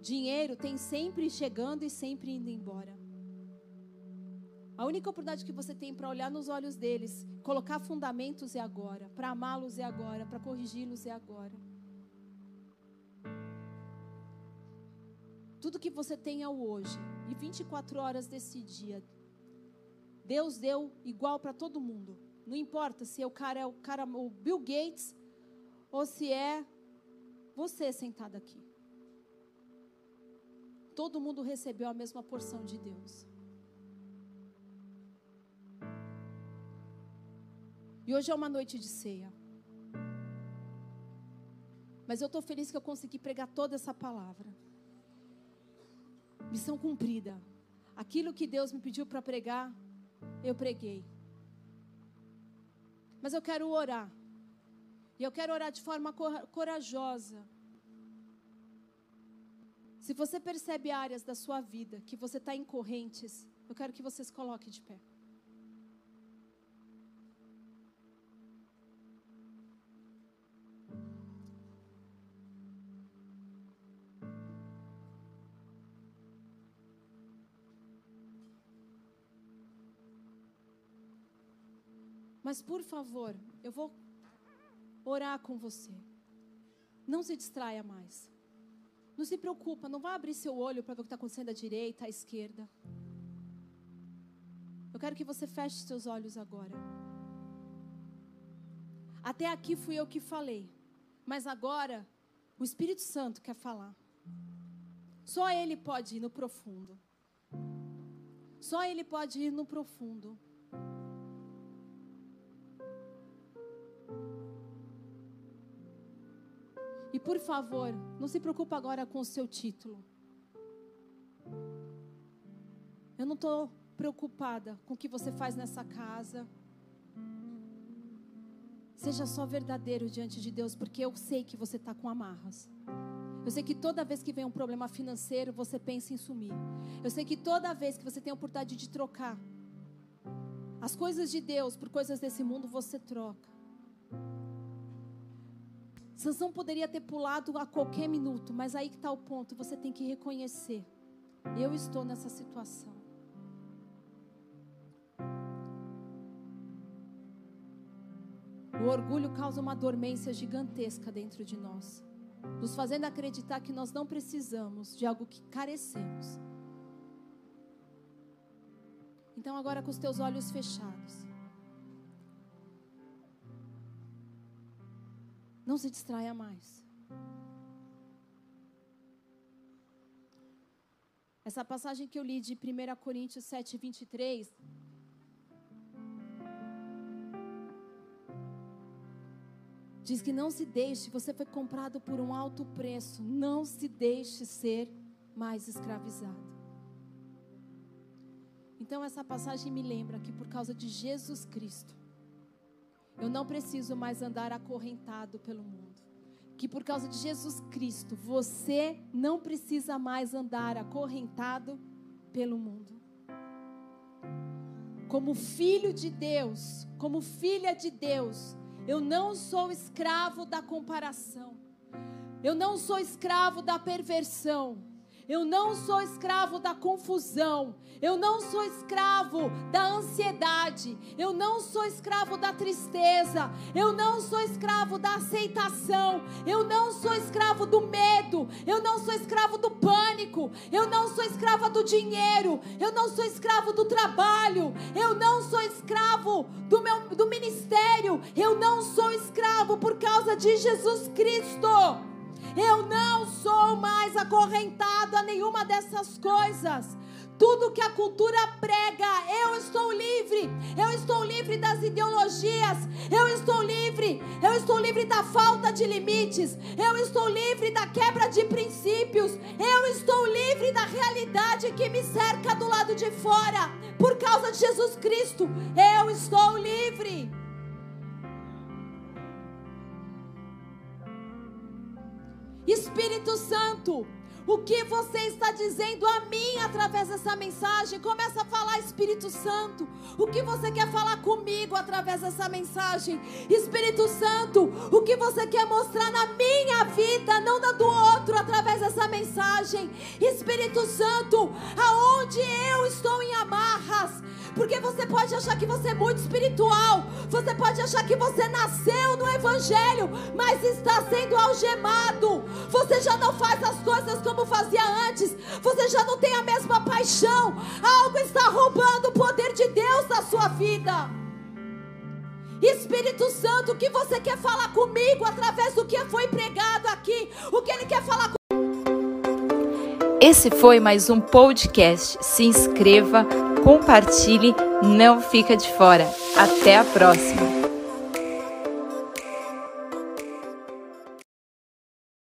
Dinheiro tem sempre chegando e sempre indo embora. A única oportunidade que você tem para olhar nos olhos deles, colocar fundamentos é agora, para amá-los é agora, para corrigi-los é agora. Tudo que você tem é o hoje. E 24 horas desse dia. Deus deu igual para todo mundo. Não importa se é o cara é o cara o Bill Gates ou se é você sentado aqui. Todo mundo recebeu a mesma porção de Deus. E hoje é uma noite de ceia. Mas eu estou feliz que eu consegui pregar toda essa palavra. Missão cumprida. Aquilo que Deus me pediu para pregar, eu preguei. Mas eu quero orar. E eu quero orar de forma corajosa. Se você percebe áreas da sua vida que você está em correntes, eu quero que você se coloque de pé. Mas por favor, eu vou orar com você. Não se distraia mais. Não se preocupa, não vá abrir seu olho para ver o que está acontecendo à direita, à esquerda. Eu quero que você feche seus olhos agora. Até aqui fui eu que falei, mas agora o Espírito Santo quer falar. Só Ele pode ir no profundo. Só Ele pode ir no profundo. E por favor, não se preocupe agora com o seu título. Eu não estou preocupada com o que você faz nessa casa. Seja só verdadeiro diante de Deus, porque eu sei que você está com amarras. Eu sei que toda vez que vem um problema financeiro, você pensa em sumir. Eu sei que toda vez que você tem a oportunidade de trocar as coisas de Deus por coisas desse mundo, você troca. Sansão poderia ter pulado a qualquer minuto, mas aí que está o ponto, você tem que reconhecer. Eu estou nessa situação. O orgulho causa uma dormência gigantesca dentro de nós, nos fazendo acreditar que nós não precisamos de algo que carecemos. Então, agora com os teus olhos fechados. Não se distraia mais. Essa passagem que eu li de 1 Coríntios 7, 23. Diz que não se deixe, você foi comprado por um alto preço, não se deixe ser mais escravizado. Então essa passagem me lembra que por causa de Jesus Cristo, eu não preciso mais andar acorrentado pelo mundo. Que por causa de Jesus Cristo, você não precisa mais andar acorrentado pelo mundo. Como filho de Deus, como filha de Deus, eu não sou escravo da comparação. Eu não sou escravo da perversão. Eu não sou escravo da confusão. Eu não sou escravo da ansiedade. Eu não sou escravo da tristeza. Eu não sou escravo da aceitação. Eu não sou escravo do medo. Eu não sou escravo do pânico. Eu não sou escrava do dinheiro. Eu não sou escravo do trabalho. Eu não sou escravo do meu do ministério. Eu não sou escravo por causa de Jesus Cristo. Eu não sou mais acorrentado a nenhuma dessas coisas. Tudo que a cultura prega, eu estou livre. Eu estou livre das ideologias. Eu estou livre. Eu estou livre da falta de limites. Eu estou livre da quebra de princípios. Eu estou livre da realidade que me cerca do lado de fora. Por causa de Jesus Cristo, eu estou livre. Espírito Santo, o que você está dizendo a mim através dessa mensagem? Começa a falar, Espírito Santo. O que você quer falar comigo através dessa mensagem? Espírito Santo, o que você quer mostrar na minha vida, não na do outro, através dessa mensagem? Espírito Santo, aonde eu estou em amarras? Porque você pode achar que você é muito espiritual. Você pode achar que você nasceu no Evangelho, mas está sendo algemado. Você já não faz as coisas como fazia antes. Você já não tem a mesma paixão. Algo está roubando o poder de Deus da sua vida. Espírito Santo, o que você quer falar comigo através do que foi pregado aqui? O que Ele quer falar comigo? Esse foi mais um podcast. Se inscreva, compartilhe, não fica de fora. Até a próxima.